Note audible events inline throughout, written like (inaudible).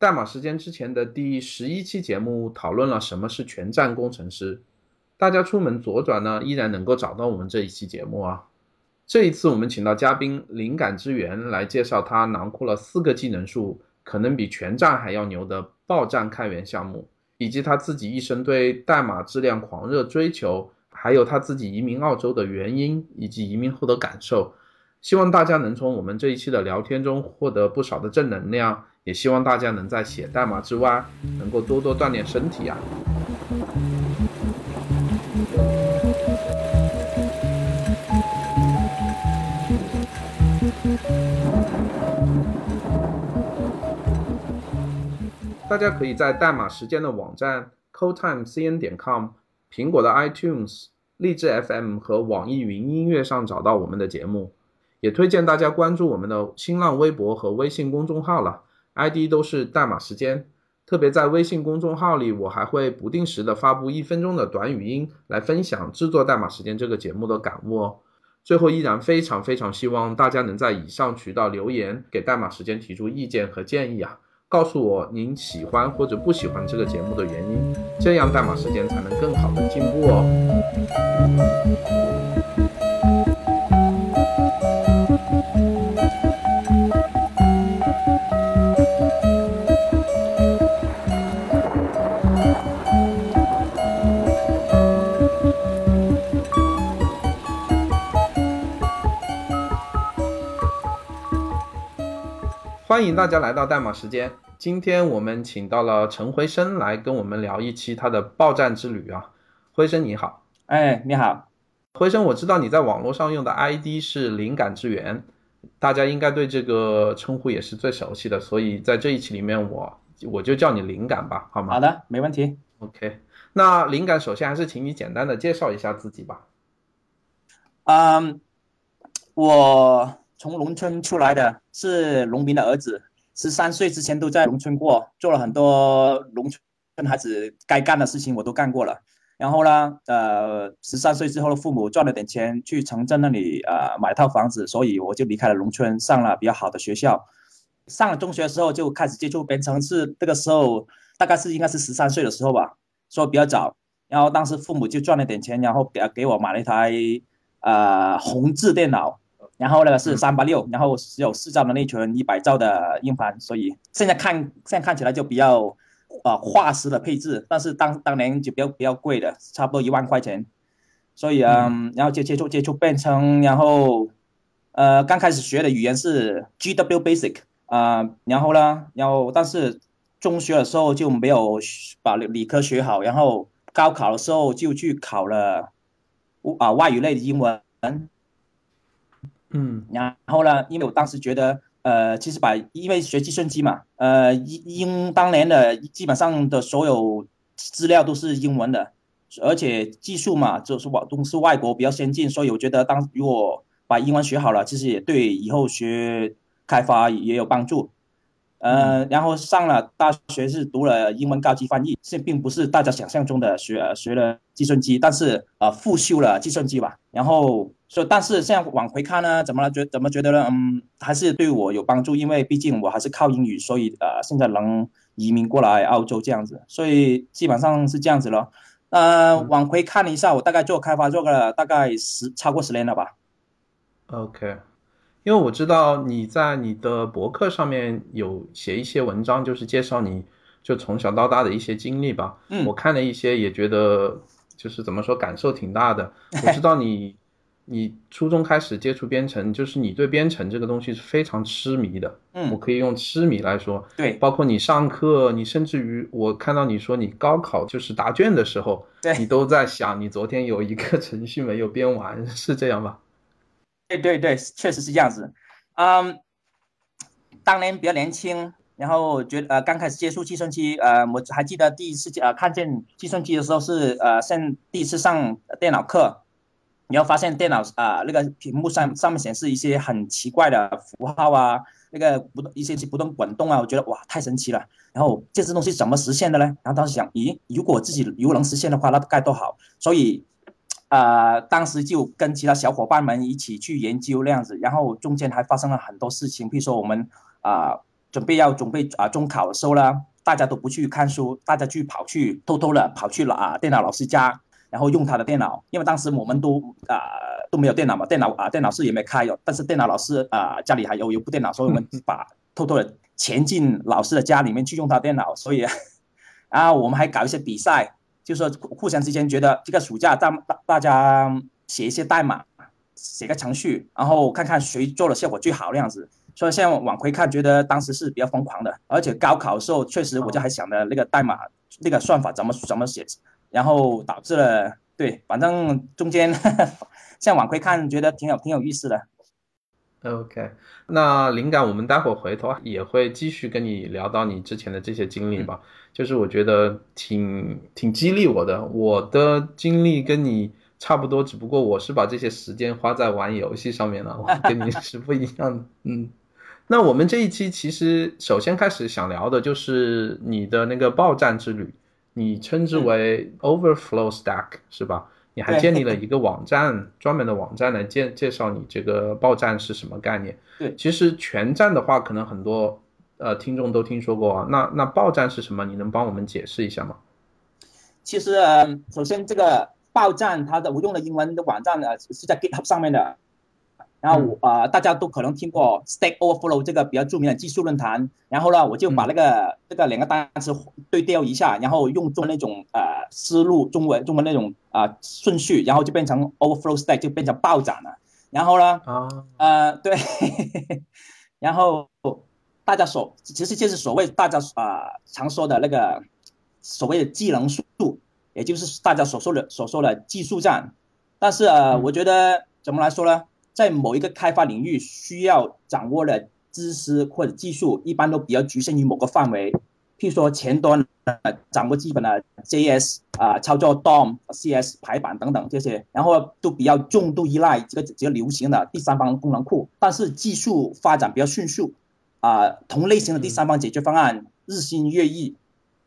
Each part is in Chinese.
代码时间之前的第十一期节目讨论了什么是全站工程师，大家出门左转呢，依然能够找到我们这一期节目啊。这一次我们请到嘉宾灵感之源来介绍他囊括了四个技能树，可能比全站还要牛的爆站开源项目，以及他自己一生对代码质量狂热追求，还有他自己移民澳洲的原因以及移民后的感受。希望大家能从我们这一期的聊天中获得不少的正能量，也希望大家能在写代码之外，能够多多锻炼身体啊！大家可以在代码时间的网站 codetimecn 点 com、苹果的 iTunes、荔枝 FM 和网易云音乐上找到我们的节目。也推荐大家关注我们的新浪微博和微信公众号了，ID 都是代码时间。特别在微信公众号里，我还会不定时的发布一分钟的短语音，来分享制作代码时间这个节目的感悟哦。最后，依然非常非常希望大家能在以上渠道留言，给代码时间提出意见和建议啊，告诉我您喜欢或者不喜欢这个节目的原因，这样代码时间才能更好的进步哦。欢迎大家来到代码时间。今天我们请到了陈辉生来跟我们聊一期他的爆站之旅啊。辉生你好，哎，你好，辉生，我知道你在网络上用的 ID 是灵感之源，大家应该对这个称呼也是最熟悉的，所以在这一期里面我我就叫你灵感吧，好吗？好的，没问题。OK，那灵感首先还是请你简单的介绍一下自己吧。嗯，我。从农村出来的是农民的儿子，十三岁之前都在农村过，做了很多农村孩子该干的事情，我都干过了。然后呢，呃，十三岁之后的父母赚了点钱，去城镇那里呃买套房子，所以我就离开了农村，上了比较好的学校。上了中学的时候就开始接触编程，是这个时候大概是应该是十三岁的时候吧，说比较早。然后当时父母就赚了点钱，然后给给我买了一台呃宏志电脑。然后那个是三八六，然后只有四兆的内存，一百兆的硬盘，所以现在看现在看起来就比较，呃，化石的配置，但是当当年就比较比较贵的，差不多一万块钱，所以嗯，然后就接触接触编程，然后，呃，刚开始学的语言是 GW Basic 啊，然后呢，然后但是中学的时候就没有把理科学好，然后高考的时候就去考了，啊外语类的英文。嗯，然后呢？因为我当时觉得，呃，其实把因为学计算机嘛，呃，英英当年的基本上的所有资料都是英文的，而且技术嘛，就是往都是外国比较先进，所以我觉得当如果把英文学好了，其实也对以后学开发也有帮助。呃，然后上了大学是读了英文高级翻译，这并不是大家想象中的学学了计算机，但是呃复修了计算机吧。然后说，但是现在往回看呢，怎么了？觉怎么觉得呢？嗯，还是对我有帮助，因为毕竟我还是靠英语，所以呃现在能移民过来澳洲这样子，所以基本上是这样子咯。呃，往回看了一下，我大概做开发做了大概十超过十年了吧。OK。因为我知道你在你的博客上面有写一些文章，就是介绍你就从小到大的一些经历吧。嗯，我看了一些，也觉得就是怎么说，感受挺大的。我知道你，你初中开始接触编程，就是你对编程这个东西是非常痴迷的。嗯，我可以用痴迷来说。对，包括你上课，你甚至于我看到你说你高考就是答卷的时候，对你都在想，你昨天有一个 (laughs) 程序没有编完，是这样吧？对对对，确实是这样子。嗯，当年比较年轻，然后觉得呃刚开始接触计算机，呃我还记得第一次呃看见计算机的时候是呃上第一次上电脑课，然后发现电脑啊那个屏幕上上面显示一些很奇怪的符号啊，那个不动一些不动滚动啊，我觉得哇太神奇了。然后这些东西怎么实现的呢？然后当时想，咦，如果自己如果能实现的话，那该多好。所以。呃，当时就跟其他小伙伴们一起去研究那样子，然后中间还发生了很多事情，比如说我们啊准备要准备啊中考的时候呢，大家都不去看书，大家去跑去偷偷的跑去了啊电脑老师家，然后用他的电脑，因为当时我们都啊都没有电脑嘛，电脑啊电脑室也没开哟，但是电脑老师啊家里还有有部电脑，所以我们把偷偷的潜进老师的家里面去用他电脑，所以 (laughs) 啊我们还搞一些比赛，就说互相之间觉得这个暑假大大大家写一些代码。写个程序，然后看看谁做的效果最好那样子。所以现在往回看，觉得当时是比较疯狂的。而且高考的时候，确实我就还想着那个代码、那个算法怎么怎么写，然后导致了对，反正中间 (laughs) 现在往回看，觉得挺有挺有意思的。OK，那灵感我们待会儿回头也会继续跟你聊到你之前的这些经历吧。就是我觉得挺挺激励我的，我的经历跟你。差不多，只不过我是把这些时间花在玩游戏上面了，我跟你 (laughs) 是不一样的。嗯，那我们这一期其实首先开始想聊的就是你的那个爆站之旅，你称之为 Overflow Stack 是吧？你还建立了一个网站，专门的网站来介介绍你这个报站是什么概念。对，其实全站的话，可能很多呃听众都听说过啊。那那报站是什么？你能帮我们解释一下吗？其实，首先这个。报站它的我用的英文的网站呢是在 GitHub 上面的，然后我啊大家都可能听过 Stack Overflow 这个比较著名的技术论坛，然后呢我就把那个这个两个单词对调一下，然后用中那种呃思路中文中文那种啊顺序，然后就变成 Overflow Stack 就变成暴涨了，然后呢啊。呃对，然后大家所其实就是所谓大家啊常说的那个所谓的技能树。也就是大家所说的所说的技术战，但是呃，我觉得怎么来说呢？在某一个开发领域需要掌握的知识或者技术，一般都比较局限于某个范围。譬如说前端掌握基本的 JS 啊，操作 DOM、CS 排版等等这些，然后都比较重度依赖这个比较流行的第三方功能库。但是技术发展比较迅速，啊，同类型的第三方解决方案日新月异。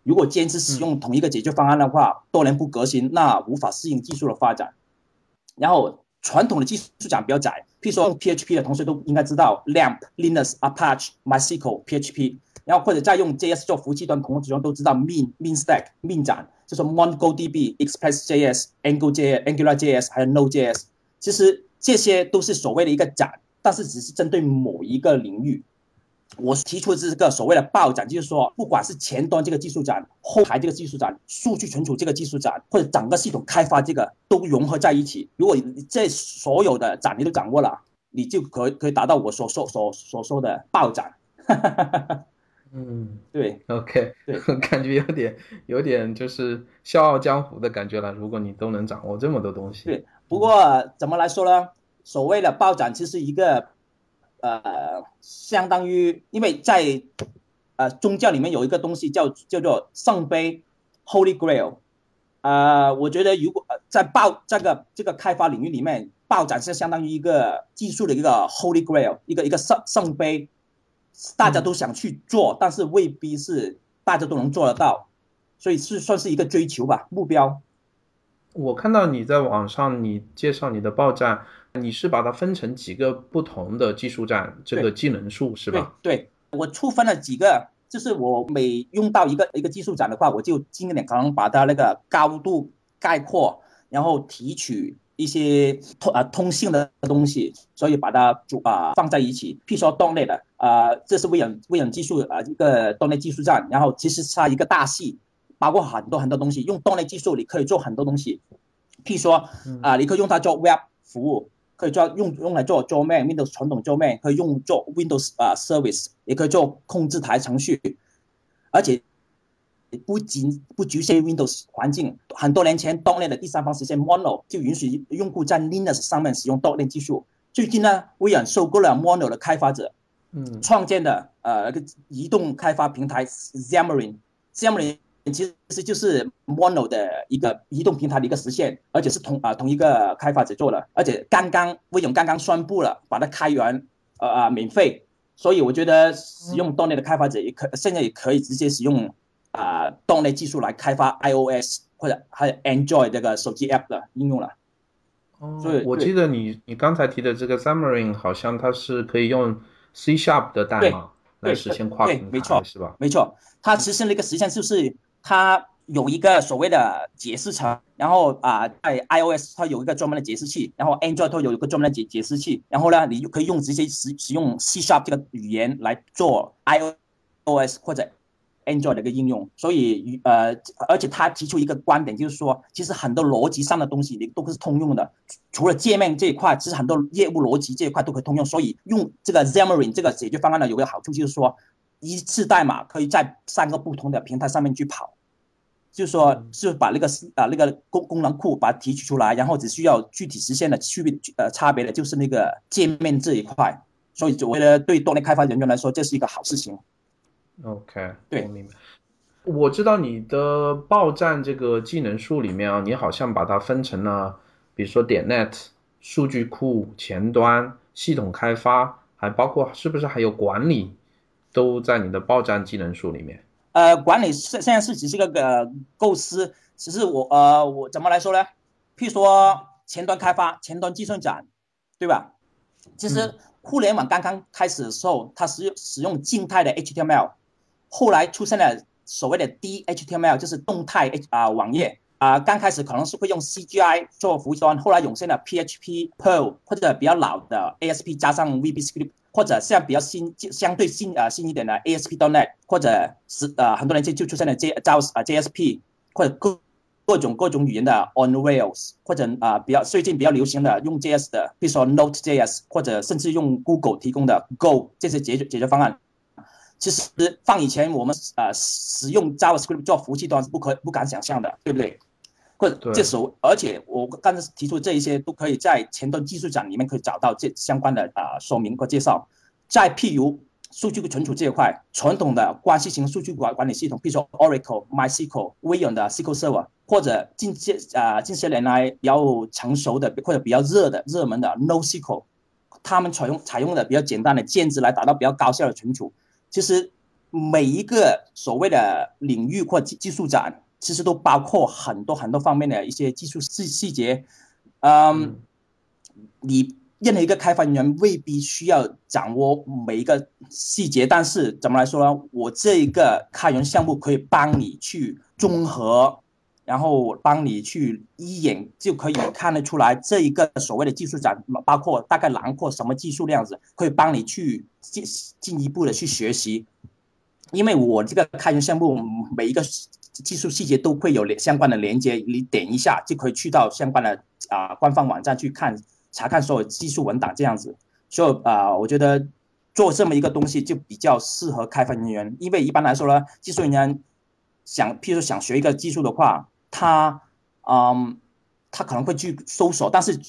如果坚持使用同一个解决方案的话，多年不革新，那无法适应技术的发展。然后传统的技术讲比较窄，譬如说用 PHP 的同学都应该知道 LAMP、Linux、Apache、MySQL、PHP。然后或者再用 JS 做服务器端，同学都知道 Mean、Mean Stack、Mean 展，就是 MongoDB、ExpressJS、AngularJS、AngularJS 还有 Node.js。其实这些都是所谓的一个展，但是只是针对某一个领域。我提出的这个所谓的暴涨，就是说，不管是前端这个技术展、后台这个技术展、数据存储这个技术展，或者整个系统开发这个，都融合在一起。如果这所有的展你都掌握了，你就可可以达到我所说所所说的爆展。(laughs) 嗯，对，OK，对，(laughs) 感觉有点有点就是笑傲江湖的感觉了。如果你都能掌握这么多东西，对。不过怎么来说呢？所谓的暴涨，其实一个。呃，相当于，因为在呃宗教里面有一个东西叫叫做圣杯，Holy Grail。呃，我觉得如果在爆这个这个开发领域里面，爆展是相当于一个技术的一个 Holy Grail，一个一个圣圣杯，大家都想去做，但是未必是大家都能做得到，所以是算是一个追求吧，目标。我看到你在网上你介绍你的报站。你是把它分成几个不同的技术站，这个技能树是吧？对，我粗分了几个，就是我每用到一个一个技术展的话，我就尽量可能把它那个高度概括，然后提取一些通啊通信的东西，所以把它组啊放在一起。譬如说动力的啊，这是微软微软技术啊一个动力技术站，然后其实它一个大系，包括很多很多东西。用动力技术你可以做很多东西，譬如说啊，你可以用它做 Web 服务。可以做用用来做 domain Windows 传统 domain，可以用做 Windows 啊 service，也可以做控制台程序，而且不仅不局限于 Windows 环境。很多年前 .NET 的第三方实现 Mono 就允许用户在 Linux 上面使用 .NET 技术。最近呢，微软收购了 Mono 的开发者，嗯，创建的呃个移动开发平台 Xamarin，Xamarin。其实就是 Mono 的一个移动平台的一个实现，而且是同啊同一个开发者做的，而且刚刚微软刚刚宣布了把它开源，呃啊免费，所以我觉得使用 .NET 的开发者也可现在也可以直接使用啊 .NET 技术来开发 iOS 或者还有 Android 这个手机 App 的应用了。哦，我记得你你刚才提的这个 Xamarin 好像它是可以用 C Sharp 的代码。来实现跨平台，没错，是吧？没错，它实现了一个实现就是它有一个所谓的解释层，然后啊，在 iOS 它有一个专门的解释器，然后 Android 它有一个专门的解解释器，然后呢，你就可以用直接使使用 C Sharp 这个语言来做 iOS 或者。Android 的一个应用，所以呃，而且他提出一个观点，就是说，其实很多逻辑上的东西你都是通用的，除了界面这一块，其实很多业务逻辑这一块都可以通用。所以用这个 Xamarin 这个解决方案呢，有个好处就是说，一次代码可以在三个不同的平台上面去跑，就是说，是把那个啊那个功功能库把它提取出来，然后只需要具体实现的区别呃差别的就是那个界面这一块。所以我觉得对多年开发人员来说，这是一个好事情。OK，对，我明白。我知道你的报站这个技能树里面啊，你好像把它分成了，比如说点 net、数据库、前端、系统开发，还包括是不是还有管理，都在你的报站技能树里面。呃，管理现现在是只是个个构思，只是我呃我怎么来说呢？譬如说前端开发、前端计算展，对吧？其实互联网刚刚开始的时候，它使用使用静态的 HTML。后来出现了所谓的 DHTML，就是动态啊网页啊，刚开始可能是会用 CGI 做服务端，后来涌现了 PHP、Perl 或者比较老的 ASP 加上 VBScript，或者像比较新相对新啊新一点的 ASP.NET，或者是呃很多人就就出现了 J JS 啊 JSP，或者各各种各种语言的 On Rails，或者啊比较最近比较流行的用 JS 的，比如说 Node.js，或者甚至用 Google 提供的 Go 这些解决解决方案。其实放以前我们呃使用 JavaScript 做服务器端是不可不敢想象的，对不对？或者这时候，而且我刚才提出这一些都可以在前端技术展里面可以找到这相关的啊说明和介绍。再譬如数据存储这一块，传统的关系型数据管管理系统，比如说 Oracle、MySQL、微软的 SQL Server，或者近些啊近些年来比较成熟的或者比较热的热门的 NoSQL，他们采用采用的比较简单的键值来达到比较高效的存储。其实每一个所谓的领域或技技术展，其实都包括很多很多方面的一些技术细细节。嗯，你任何一个开发人员未必需要掌握每一个细节，但是怎么来说呢？我这一个开源项目可以帮你去综合，然后帮你去一眼就可以看得出来这一个所谓的技术展，包括大概囊括什么技术那样子，可以帮你去。进进一步的去学习，因为我这个开源项目每一个技术细节都会有连相关的连接，你点一下就可以去到相关的啊官方网站去看查看所有技术文档这样子。所以啊，我觉得做这么一个东西就比较适合开发人员，因为一般来说呢，技术人员想，譬如说想学一个技术的话，他嗯，他可能会去搜索，但是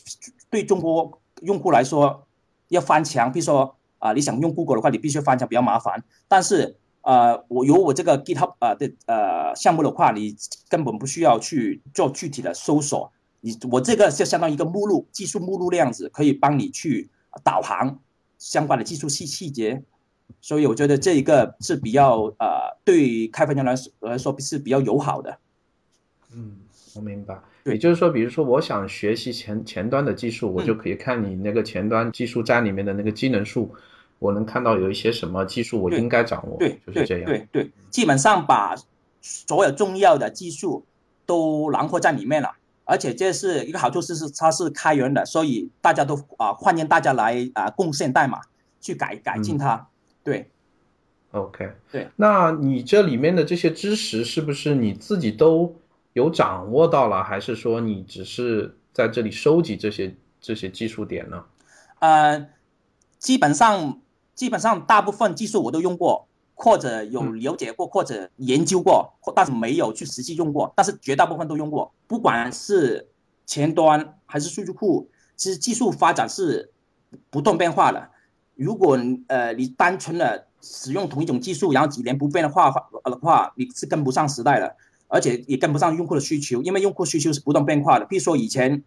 对中国用户来说要翻墙，比如说。啊，你想用 Google 的话，你必须翻墙比较麻烦。但是，呃，我有我这个 GitHub 呃的呃项目的话，你根本不需要去做具体的搜索。你我这个就相当于一个目录，技术目录那样子，可以帮你去导航相关的技术细细节。所以我觉得这一个是比较呃，对开发人来说来说是比较友好的。嗯，我明白。对就是说，比如说我想学习前前端的技术，我就可以看你那个前端技术站里面的那个技能树。我能看到有一些什么技术我应该掌握，对，就是这样。对对，基本上把所有重要的技术都囊括在里面了。而且这是一个好处，是是它是开源的，所以大家都啊欢迎大家来啊贡献代码去改改进它。对，OK，对。那你这里面的这些知识是不是你自己都有掌握到了，还是说你只是在这里收集这些这些技术点呢？呃，基本上。基本上大部分技术我都用过，或者有了解过，或者研究过，但是没有去实际用过。但是绝大部分都用过，不管是前端还是数据库，其实技术发展是不断变化的。如果呃你单纯的使用同一种技术，然后几年不变的话的话，你是跟不上时代的，而且也跟不上用户的需求，因为用户需求是不断变化的。比如说以前。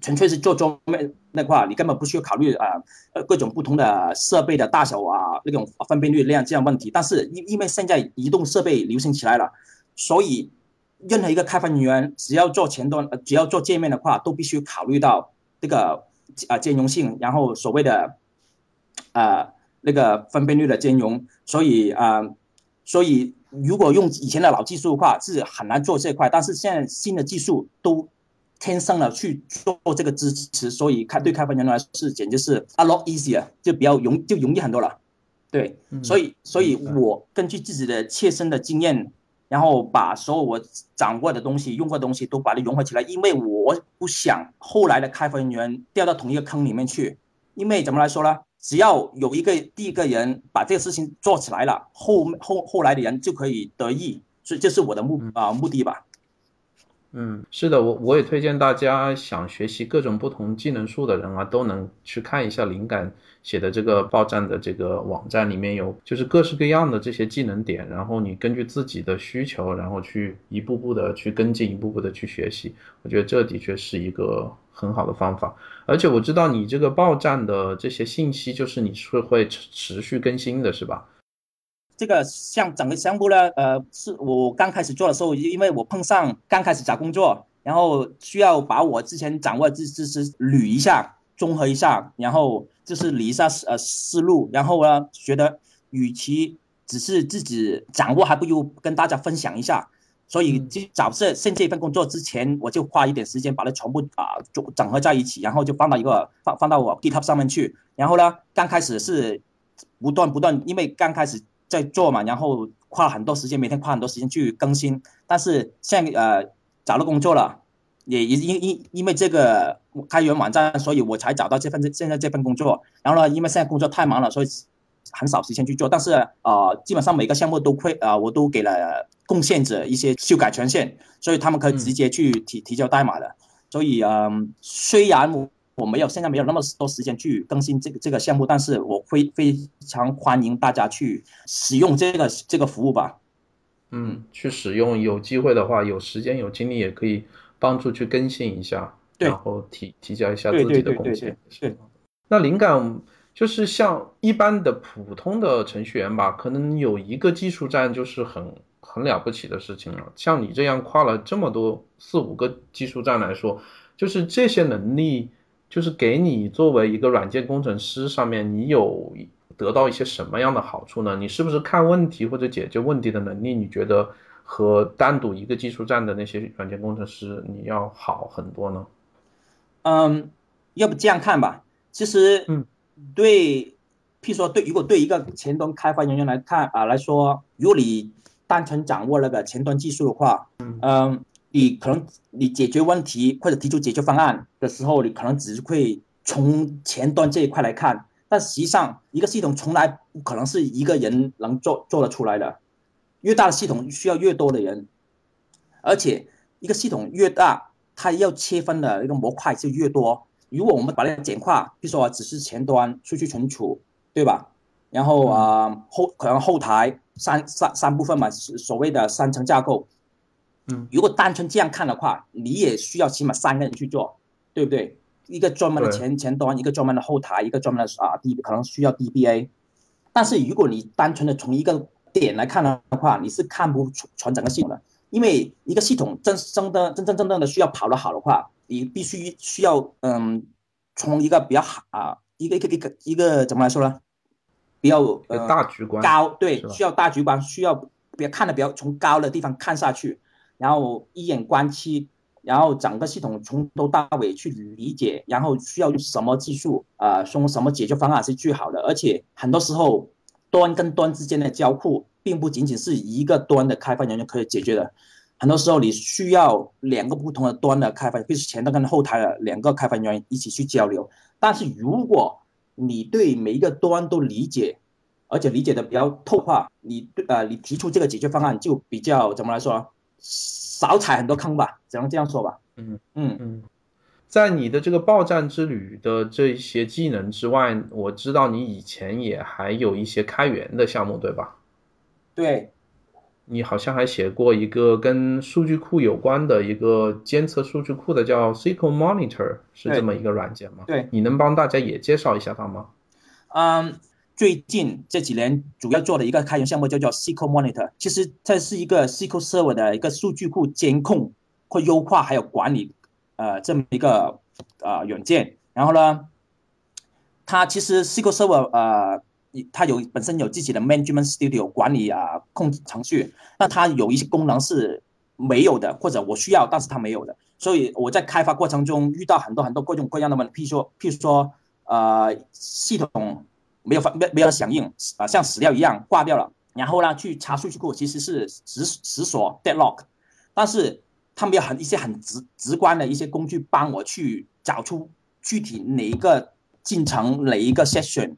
纯粹是做桌面那块，你根本不需要考虑啊，呃，各种不同的设备的大小啊，那种分辨率那样这样问题。但是因因为现在移动设备流行起来了，所以任何一个开发人员只要做前端，只要做界面的话，都必须考虑到这个啊兼容性，然后所谓的啊那个分辨率的兼容，所以啊，所以如果用以前的老技术的话，是很难做这块。但是现在新的技术都天生了去做这个支持，所以开对开发人员来说是简直是 a lot easier，就比较容就容易很多了。对，所以所以我根据自己的切身的经验。然后把所有我掌握的东西、用过的东西都把它融合起来，因为我不想后来的开发人员掉到同一个坑里面去。因为怎么来说呢？只要有一个第一个人把这个事情做起来了，后后后来的人就可以得益。所以这是我的目啊目的吧。嗯，是的，我我也推荐大家想学习各种不同技能树的人啊，都能去看一下灵感写的这个报站的这个网站，里面有就是各式各样的这些技能点，然后你根据自己的需求，然后去一步步的去跟进，一步步的去学习。我觉得这的确是一个很好的方法，而且我知道你这个报站的这些信息，就是你是会持续更新的，是吧？这个像整个项目呢，呃，是我刚开始做的时候，因为我碰上刚开始找工作，然后需要把我之前掌握的知知识捋一下，综合一下，然后就是理一下呃思路，然后呢，觉得与其只是自己掌握，还不如跟大家分享一下。所以就找这现这份工作之前，我就花一点时间把它全部啊整整合在一起，然后就放到一个放放到我 GitHub 上面去。然后呢，刚开始是不断不断，因为刚开始。在做嘛，然后花很多时间，每天花很多时间去更新。但是现在呃找到工作了，也也因因因为这个开源网站，所以我才找到这份现在这份工作。然后呢，因为现在工作太忙了，所以很少时间去做。但是呃，基本上每个项目都会呃，我都给了贡献者一些修改权限，所以他们可以直接去提提交代码的。所以嗯，虽然我。我没有，现在没有那么多时间去更新这个这个项目，但是我会非常欢迎大家去使用这个这个服务吧。嗯，去使用，有机会的话，有时间有精力也可以帮助去更新一下，然后提提交一下自己的贡献。是。那灵感就是像一般的普通的程序员吧，可能有一个技术站就是很很了不起的事情了。像你这样跨了这么多四五个技术站来说，就是这些能力。就是给你作为一个软件工程师，上面你有得到一些什么样的好处呢？你是不是看问题或者解决问题的能力，你觉得和单独一个技术站的那些软件工程师你要好很多呢？嗯，要不这样看吧。其实，嗯，对，譬如说，对，如果对一个前端开发人员来看啊来说，如果你单纯掌握那个前端技术的话，嗯。你可能你解决问题或者提出解决方案的时候，你可能只是会从前端这一块来看，但实际上一个系统从来不可能是一个人能做做得出来的。越大的系统需要越多的人，而且一个系统越大，它要切分的一个模块就越多。如果我们把它简化，比如说只是前端数据存储，对吧？然后啊后可能后台三三三部分嘛，所谓的三层架构。嗯，如果单纯这样看的话，你也需要起码三个人去做，对不对？一个专门的前前端，一个专门的后台，一个专门的啊 D 可能需要 DBA。但是如果你单纯的从一个点来看的话，你是看不出全整个系统的，因为一个系统真真的真真正正的需要跑得好的话，你必须需要嗯，从一个比较好啊，一个一个一个一个怎么来说呢？比较呃大局观高，对，需要大局观，需要比较看的比较从高的地方看下去。然后一眼观七，然后整个系统从头到尾去理解，然后需要用什么技术啊，用什么解决方案是最好的。而且很多时候，端跟端之间的交互，并不仅仅是一个端的开发人员可以解决的。很多时候，你需要两个不同的端的开发，就是前端跟后台的两个开发人员一起去交流。但是如果你对每一个端都理解，而且理解的比较透化，你对呃，你提出这个解决方案就比较怎么来说？少踩很多坑吧，只能这样说吧。嗯嗯嗯，在你的这个报站之旅的这些技能之外，我知道你以前也还有一些开源的项目，对吧？对，你好像还写过一个跟数据库有关的一个监测数据库的，叫 SQL Monitor，是这么一个软件吗？对，你能帮大家也介绍一下它吗？嗯。最近这几年主要做的一个开源项目叫做 SQL Monitor，其实这是一个 SQL Server 的一个数据库监控或优化还有管理，呃，这么一个呃软件。然后呢，它其实 SQL Server 呃它有本身有自己的 management studio 管理啊控制程序，那它有一些功能是没有的，或者我需要，但是它没有的，所以我在开发过程中遇到很多很多各种各样的问题，譬如说譬如说呃系统没有发没没有响应啊，像死掉一样挂掉了，然后呢去查数据库其实是死死锁 deadlock，但是他们有很一些很直直观的一些工具帮我去找出具体哪一个进程哪一个 session。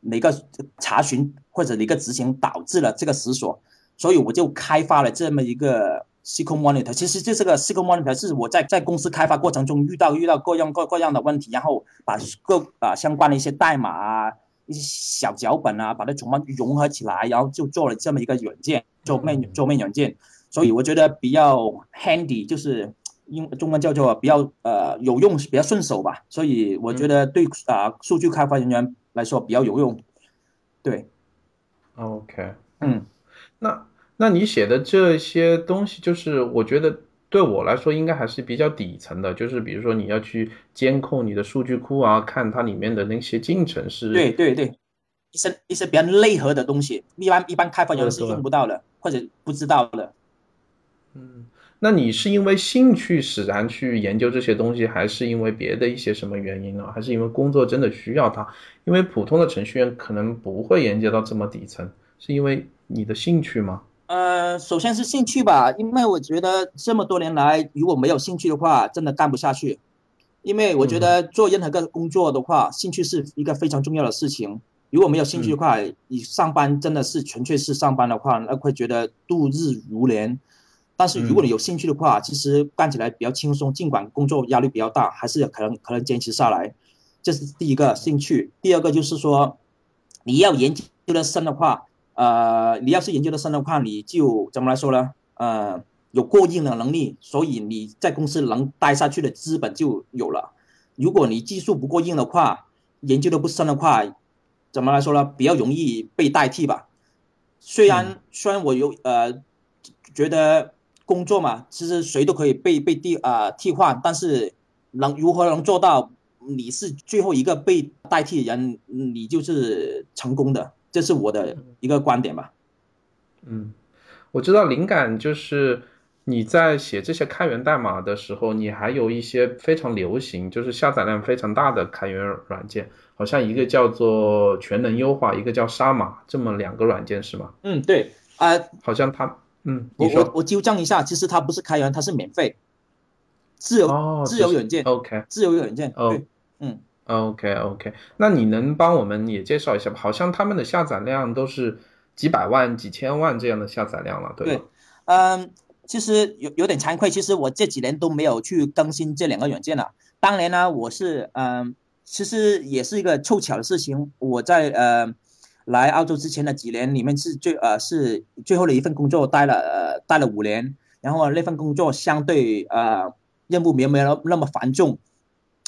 哪个查询或者哪个执行导致了这个死锁，所以我就开发了这么一个 SQL Monitor。其实这是个 SQL Monitor，是我在在公司开发过程中遇到遇到各样各各样的问题，然后把各啊相关的一些代码啊、一些小脚本啊，把它全部融合起来，然后就做了这么一个软件，桌面桌面软件。所以我觉得比较 handy，就是英中文叫做比较呃有用，比较顺手吧。所以我觉得对啊数据开发人员。来说比较有用，对，OK，嗯，那那你写的这些东西，就是我觉得对我来说应该还是比较底层的，就是比如说你要去监控你的数据库啊，看它里面的那些进程是，对对对，一些一些比较内核的东西，一般一般开发人员是用不到的，或者不知道的，嗯。那你是因为兴趣使然去研究这些东西，还是因为别的一些什么原因呢？还是因为工作真的需要它？因为普通的程序员可能不会研究到这么底层，是因为你的兴趣吗？呃，首先是兴趣吧，因为我觉得这么多年来，如果没有兴趣的话，真的干不下去。因为我觉得做任何个工作的话，兴趣是一个非常重要的事情。如果没有兴趣的话，你上班真的是纯粹是上班的话，那会觉得度日如年。但是如果你有兴趣的话，其实干起来比较轻松，尽管工作压力比较大，还是可能可能坚持下来。这是第一个兴趣。第二个就是说，你要研究的深的话，呃，你要是研究的深的话，你就怎么来说呢？呃，有过硬的能力，所以你在公司能待下去的资本就有了。如果你技术不过硬的话，研究的不深的话，怎么来说呢？比较容易被代替吧。虽然虽然我有呃觉得。工作嘛，其实谁都可以被被替啊替换，但是能如何能做到你是最后一个被代替的人，你就是成功的，这是我的一个观点吧。嗯，我知道灵感就是你在写这些开源代码的时候，你还有一些非常流行，就是下载量非常大的开源软件，好像一个叫做全能优化，一个叫杀马，这么两个软件是吗？嗯，对啊，好像它。嗯，我我我纠正一下，其实它不是开源，它是免费，自由自由软件，OK，自由软件，对，嗯，OK OK，那你能帮我们也介绍一下吗？好像他们的下载量都是几百万、几千万这样的下载量了，对吧？对，嗯，其实有有点惭愧，其实我这几年都没有去更新这两个软件了。当年呢，我是嗯，其实也是一个凑巧的事情，我在呃。来澳洲之前的几年里面是最呃是最后的一份工作，待了呃待了五年，然后那份工作相对呃任务没有没有那么繁重，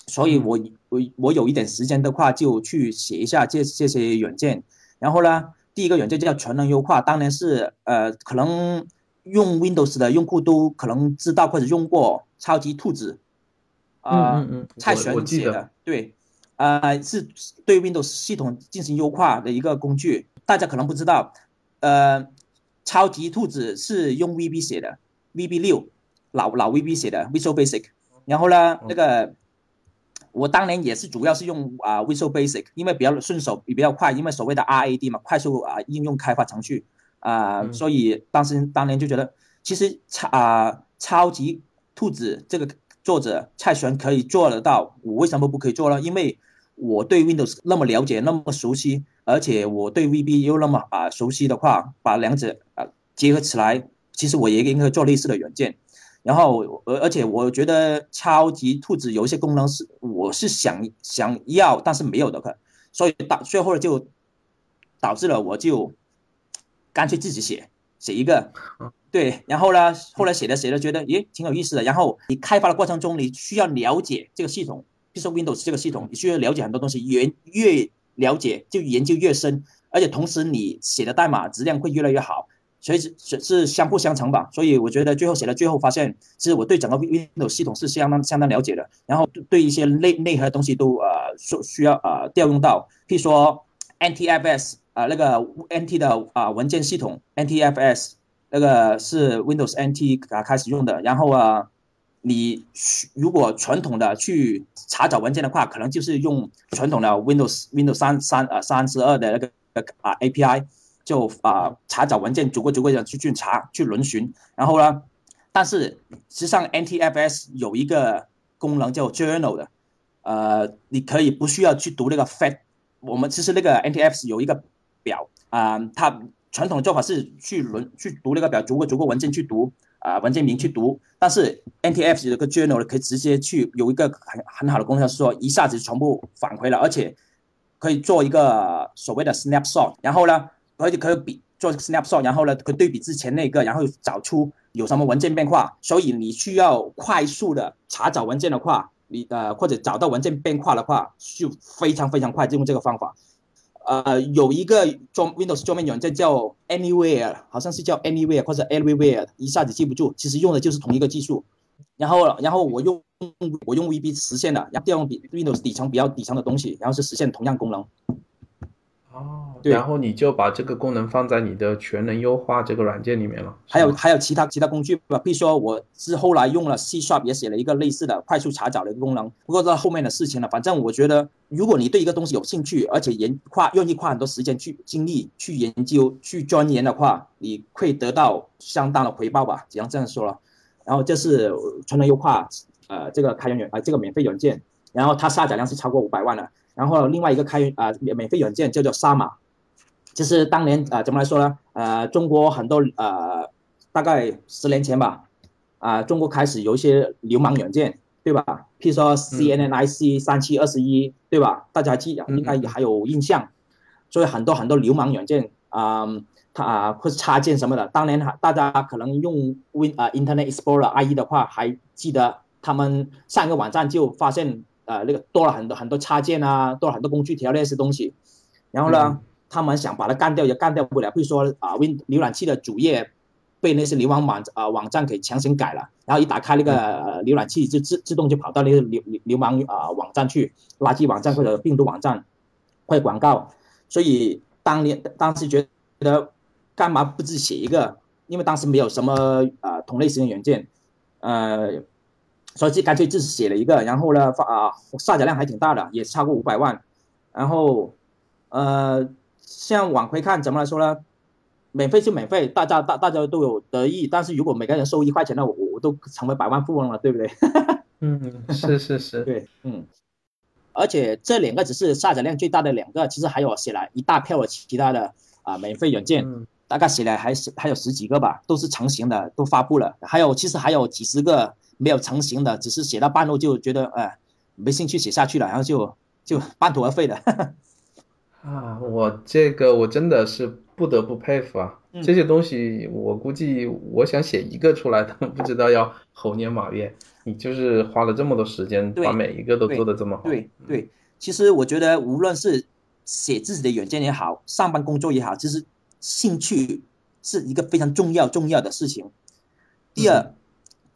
所以我我我有一点时间的话就去写一下这这些软件，然后呢第一个软件叫全能优化，当然是呃可能用 Windows 的用户都可能知道或者用过超级兔子，啊蔡璇写的对。呃，是对 Windows 系统进行优化的一个工具。大家可能不知道，呃，超级兔子是用 VB 写的，VB 六老老 VB 写的 Visual Basic。然后呢，那个我当年也是主要是用啊 Visual Basic，因为比较顺手也比较快，因为所谓的 RAD 嘛，快速啊应用开发程序啊，所以当时当年就觉得，其实超啊超级兔子这个作者蔡璇可以做得到，我为什么不可以做呢？因为我对 Windows 那么了解，那么熟悉，而且我对 VB 又那么啊熟悉的话，把两者啊结合起来，其实我也应该做类似的软件。然后，而而且我觉得超级兔子有一些功能是我是想想要，但是没有的，所以导最后就导致了我就干脆自己写写一个，对。然后呢，后来写着写着觉得，诶，挺有意思的。然后你开发的过程中，你需要了解这个系统。比如说 Windows 这个系统，你需要了解很多东西，越越了解就研究越深，而且同时你写的代码质量会越来越好，所以是是是相互相成吧。所以我觉得最后写到最后发现，其实我对整个 Windows 系统是相当相当了解的，然后对一些内内核的东西都呃需需要呃调用到，譬如说 NTFS 啊，那个 NT 的啊文件系统 NTFS 那个是 Windows NT 啊开始用的。然后啊，你如果传统的去查找文件的话，可能就是用传统的 Windows Windows 三三呃三十二的那个啊 API 就啊查找文件，逐个逐个的去去查去轮询。然后呢，但是实际上 NTFS 有一个功能叫 Journal 的，呃，你可以不需要去读那个 Fact。我们其实那个 NTFS 有一个表啊，它传统的做法是去轮去读那个表，逐个逐个文件去读啊，文件名去读。但是 NTFS 有个 journal 的可以直接去有一个很很好的功能，是说一下子全部返回了，而且可以做一个所谓的 snapshot，然后呢，而且可以比做 snapshot，然后呢可以对比之前那个，然后找出有什么文件变化。所以你需要快速的查找文件的话。你呃，或者找到文件变化的话，就非常非常快，就用这个方法。呃，有一个桌 Windows 桌面软件叫 Anywhere，好像是叫 Anywhere 或者 Everywhere，一下子记不住。其实用的就是同一个技术。然后，然后我用我用 VB 实现的，然后调用比 Windows 底层比较底层的东西，然后是实现同样功能。哦，对然后你就把这个功能放在你的全能优化这个软件里面了。还有还有其他其他工具吧，比如说我是后来用了 C Sharp 也写了一个类似的快速查找的一个功能，不过到后面的事情了。反正我觉得，如果你对一个东西有兴趣，而且研花愿意花很多时间去精力去研究去钻研的话，你会得到相当的回报吧，只能这样说了。然后这是全能优化，呃，这个开源软啊这个免费软件，然后它下载量是超过五百万的。然后另外一个开啊免免费软件叫做杀马，就是当年啊怎么来说呢？呃，中国很多呃大概十年前吧，啊中国开始有一些流氓软件，对吧？譬如说 CNNIC 三七二十一，对吧？大家记应该还有印象。所以很多很多流氓软件啊，它啊或者插件什么的，当年大家可能用 Win 啊 Internet Explorer IE 的话，还记得他们上一个网站就发现。呃，那个多了很多很多插件啊，多了很多工具条那些东西，然后呢，他们想把它干掉也干掉不了，比如说啊，Win 浏览器的主页被那些流氓网啊网站给强行改了，然后一打开那个浏览器就自自动就跑到那个流流流氓啊网站去，垃圾网站或者病毒网站，会广告，所以当年当时觉得干嘛不自己写一个？因为当时没有什么啊同类型的软件，呃。所以就干脆自己写了一个，然后呢发啊下载量还挺大的，也超过五百万。然后，呃，像往回看怎么来说呢？免费就免费，大家大大家都有得益。但是如果每个人收一块钱，那我我都成为百万富翁了，对不对？(laughs) 嗯，是是是，(laughs) 对，嗯。而且这两个只是下载量最大的两个，其实还有写了一大票的其他的啊免费软件，大概写了还是还有十几个吧，都是成型的，都发布了。还有其实还有几十个。没有成型的，只是写到半路就觉得哎，没兴趣写下去了，然后就就半途而废的。(laughs) 啊，我这个我真的是不得不佩服啊！这些东西我估计我想写一个出来都不知道要猴年马月。你就是花了这么多时间，把每一个都做得这么好。对对，其实我觉得无论是写自己的软件也好，上班工作也好，其实兴趣是一个非常重要重要的事情。第二。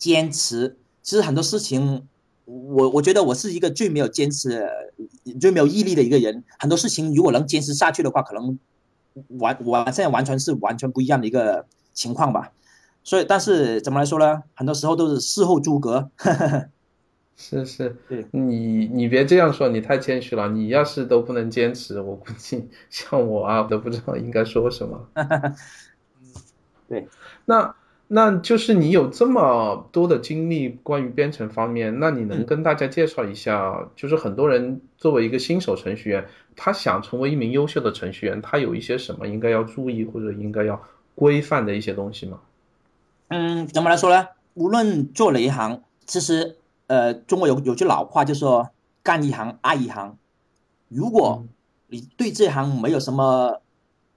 坚持，其实很多事情，我我觉得我是一个最没有坚持、最没有毅力的一个人。很多事情如果能坚持下去的话，可能完完现在完全是完全不一样的一个情况吧。所以，但是怎么来说呢？很多时候都是事后诸葛。(laughs) 是是，对你你别这样说，你太谦虚了。你要是都不能坚持，我估计 (laughs) 像我啊，都不知道应该说什么。(laughs) 对，那。那就是你有这么多的经历，关于编程方面，那你能跟大家介绍一下？就是很多人作为一个新手程序员，他想成为一名优秀的程序员，他有一些什么应该要注意或者应该要规范的一些东西吗？嗯，怎么来说呢？无论做哪一行，其实呃，中国有有句老话就说“干一行爱一行”。如果你对这行没有什么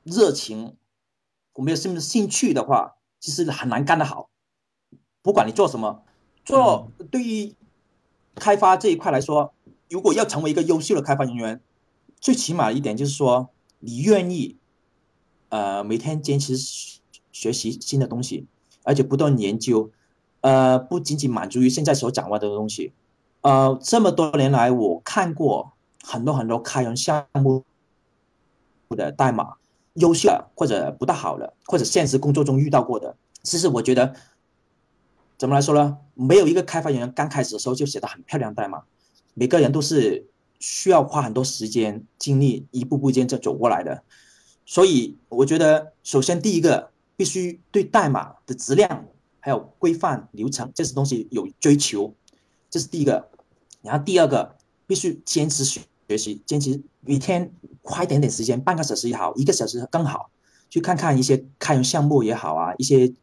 热情，没有什么兴趣的话，其实很难干得好，不管你做什么，做对于开发这一块来说，如果要成为一个优秀的开发人员，最起码一点就是说，你愿意，呃，每天坚持学习新的东西，而且不断研究，呃，不仅仅满足于现在所掌握的东西，呃，这么多年来，我看过很多很多开源项目，的代码，优秀或者不大好的，或者现实工作中遇到过的，其实我觉得，怎么来说呢？没有一个开发人员刚开始的时候就写的很漂亮代码，每个人都是需要花很多时间精力，一步步间这走过来的。所以我觉得，首先第一个必须对代码的质量还有规范流程这些东西有追求，这是第一个。然后第二个必须坚持学学习，坚持每天花一点点时间，半个小时也好，一个小时更好，去看看一些开源项目也好啊，一些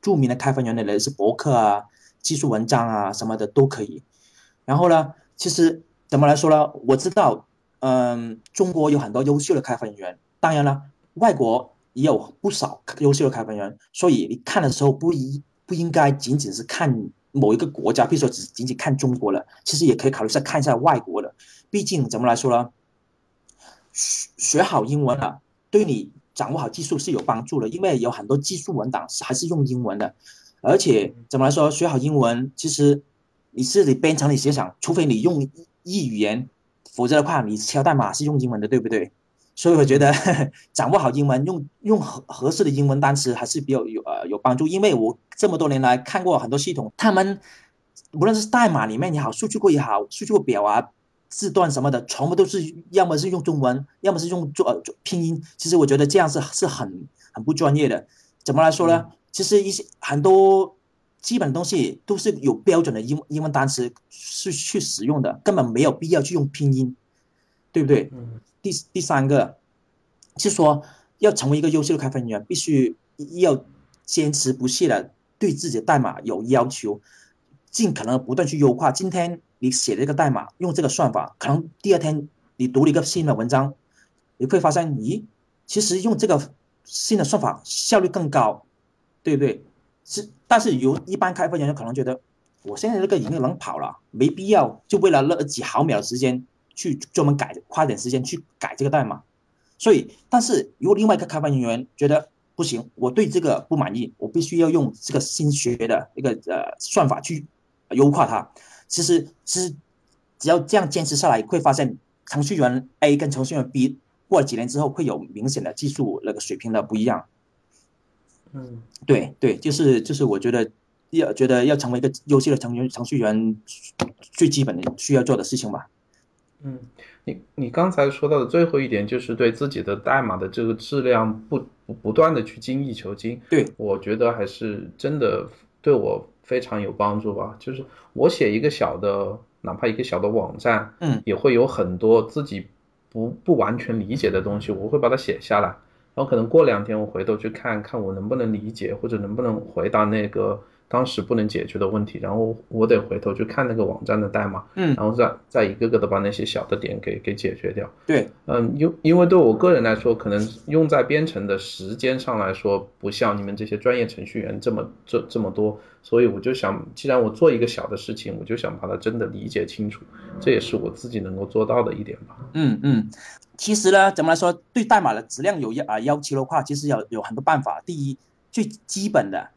著名的开发人员的博客啊、技术文章啊什么的都可以。然后呢，其实怎么来说呢？我知道，嗯，中国有很多优秀的开发人员。当然了，外国也有不少优秀的开发人员，所以你看的时候不一不应该仅仅是看某一个国家，比如说只仅仅看中国了，其实也可以考虑再看一下外国的。毕竟怎么来说呢？学学好英文了，对你掌握好技术是有帮助的，因为有很多技术文档是还是用英文的，而且怎么来说，学好英文其实你是你编程你写想，除非你用异语言，否则的话你敲代码是用英文的，对不对？所以我觉得 (laughs) 掌握好英文，用用合合适的英文单词还是比较有呃有帮助。因为我这么多年来看过很多系统，他们无论是代码里面也好，数据库也好，数据库表啊、字段什么的，全部都是要么是用中文，要么是用做呃拼音。其实我觉得这样是是很很不专业的。怎么来说呢？其实一些很多基本东西都是有标准的英英文单词是去使用的，根本没有必要去用拼音，对不对？第第三个，是说要成为一个优秀的开发人员，必须要坚持不懈的对自己的代码有要求，尽可能不断去优化。今天你写的这个代码用这个算法，可能第二天你读了一个新的文章，你会发现，咦，其实用这个新的算法效率更高，对不对？是，但是有一般开发人员可能觉得，我现在这个已经能跑了，没必要就为了那几毫秒的时间。去专门改，花点时间去改这个代码，所以，但是如果另外一个开发人员觉得不行，我对这个不满意，我必须要用这个新学的一个呃算法去优化它。其实，其实只要这样坚持下来，会发现程序员 A 跟程序员 B 过了几年之后会有明显的技术那个水平的不一样。嗯，对对，就是就是我觉得要觉得要成为一个优秀的程序程序员，最基本的需要做的事情吧。嗯，你你刚才说到的最后一点，就是对自己的代码的这个质量不不不断的去精益求精。对，我觉得还是真的对我非常有帮助吧。就是我写一个小的，哪怕一个小的网站，嗯，也会有很多自己不不完全理解的东西，我会把它写下来，然后可能过两天我回头去看看我能不能理解，或者能不能回答那个。当时不能解决的问题，然后我得回头去看那个网站的代码，嗯，然后再再一个个的把那些小的点给给解决掉。对，嗯，因因为对我个人来说，可能用在编程的时间上来说，不像你们这些专业程序员这么这这么多，所以我就想，既然我做一个小的事情，我就想把它真的理解清楚，这也是我自己能够做到的一点吧。嗯嗯，其实呢，怎么来说，对代码的质量有要啊要求的话，其实有有很多办法。第一，最基本的。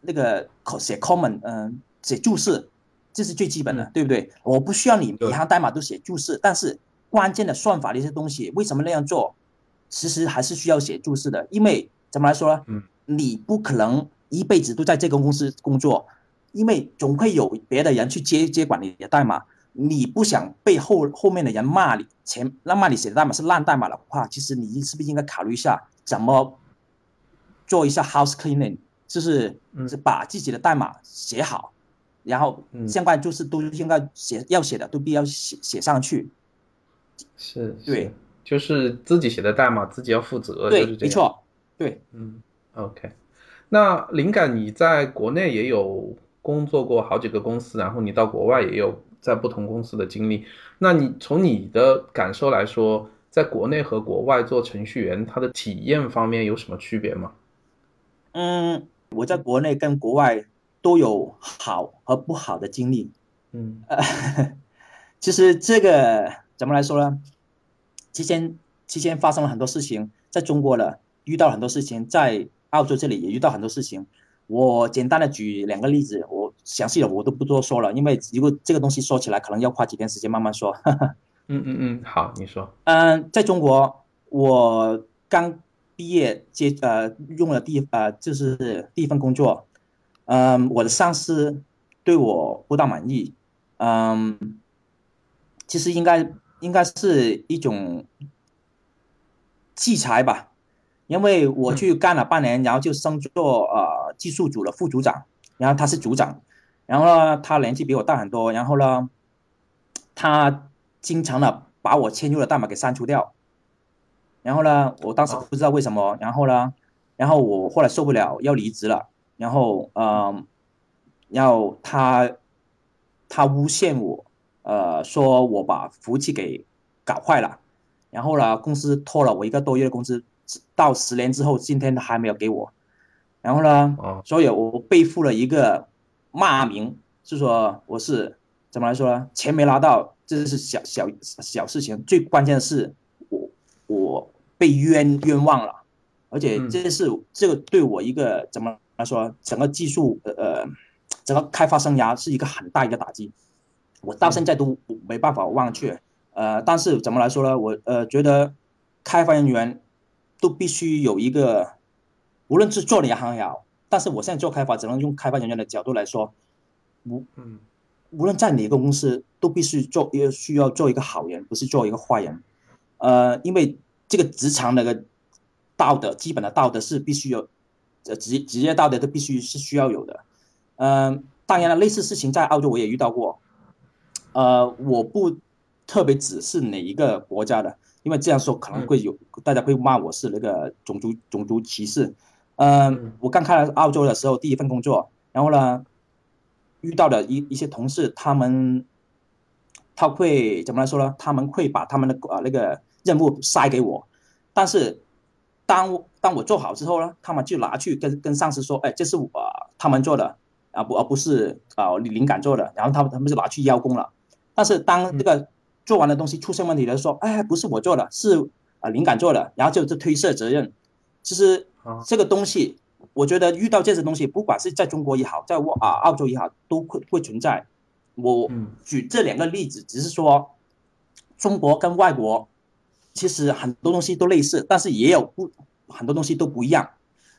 那个写 comment，嗯，写注释，这是最基本的，对不对？我不需要你每行代码都写注释，但是关键的算法的一些东西，为什么那样做？其实还是需要写注释的，因为怎么来说呢？嗯，你不可能一辈子都在这个公司工作，因为总会有别的人去接接管你的代码。你不想被后后面的人骂你，前那骂你写的代码是烂代码的话，其实你是不是应该考虑一下怎么做一下 house cleaning？就是是把自己的代码写好，然后相关注释都应该写要写的都必要写写上去。是，对，就是自己写的代码自己要负责。对，没错，对，嗯，OK。那灵感，你在国内也有工作过好几个公司，然后你到国外也有在不同公司的经历。那你从你的感受来说，在国内和国外做程序员，他的体验方面有什么区别吗？嗯。我在国内跟国外都有好和不好的经历，嗯，呃 (laughs) 其实这个怎么来说呢？期间期间发生了很多事情，在中国了遇到很多事情，在澳洲这里也遇到很多事情。我简单的举两个例子，我详细的我都不多说了，因为如果这个东西说起来，可能要花几天时间慢慢说。(laughs) 嗯嗯嗯，好，你说。嗯，在中国我刚毕业接呃用了第呃就是第一份工作，嗯，我的上司对我不大满意，嗯，其实应该应该是一种器材吧，因为我去干了半年，然后就升做呃技术组的副组长，然后他是组长，然后呢他年纪比我大很多，然后呢他经常的把我嵌入的代码给删除掉。然后呢，我当时不知道为什么，然后呢，然后我后来受不了要离职了，然后嗯，然后他他诬陷我，呃，说我把服务器给搞坏了，然后呢，公司拖了我一个多月的工资，到十年之后，今天他还没有给我，然后呢，所以我背负了一个骂名，就说我是怎么来说呢？钱没拿到，这是小小小事情，最关键的是。被冤冤枉了，而且这是这个对我一个怎么来说，整个技术呃呃，整个开发生涯是一个很大一个打击，我到现在都没办法忘却。呃，但是怎么来说呢？我呃觉得开发人员都必须有一个，无论是做哪行也好，但是我现在做开发，只能用开发人员的角度来说，无嗯，无论在哪个公司，都必须做要需要做一个好人，不是做一个坏人。呃，因为。这个职场那个道德，基本的道德是必须有，呃职职业道德都必须是需要有的。嗯，当然了，类似事情在澳洲我也遇到过。呃，我不特别指是哪一个国家的，因为这样说可能会有大家会骂我是那个种族种族歧视。嗯，我刚开来澳洲的时候，第一份工作，然后呢，遇到的一一些同事，他们他会怎么来说呢？他们会把他们的呃那个。任务塞给我，但是当当我做好之后呢，他们就拿去跟跟上司说，哎，这是我他们做的啊，不而不是啊灵感做的，然后他们他们就拿去邀功了。但是当这个做完的东西出现问题的时候，哎，不是我做的，是啊灵感做的，然后就就推卸责任。其实这个东西，我觉得遇到这些东西，不管是在中国也好，在我啊澳洲也好，都会会存在。我举这两个例子，只是说中国跟外国。其实很多东西都类似，但是也有不很多东西都不一样。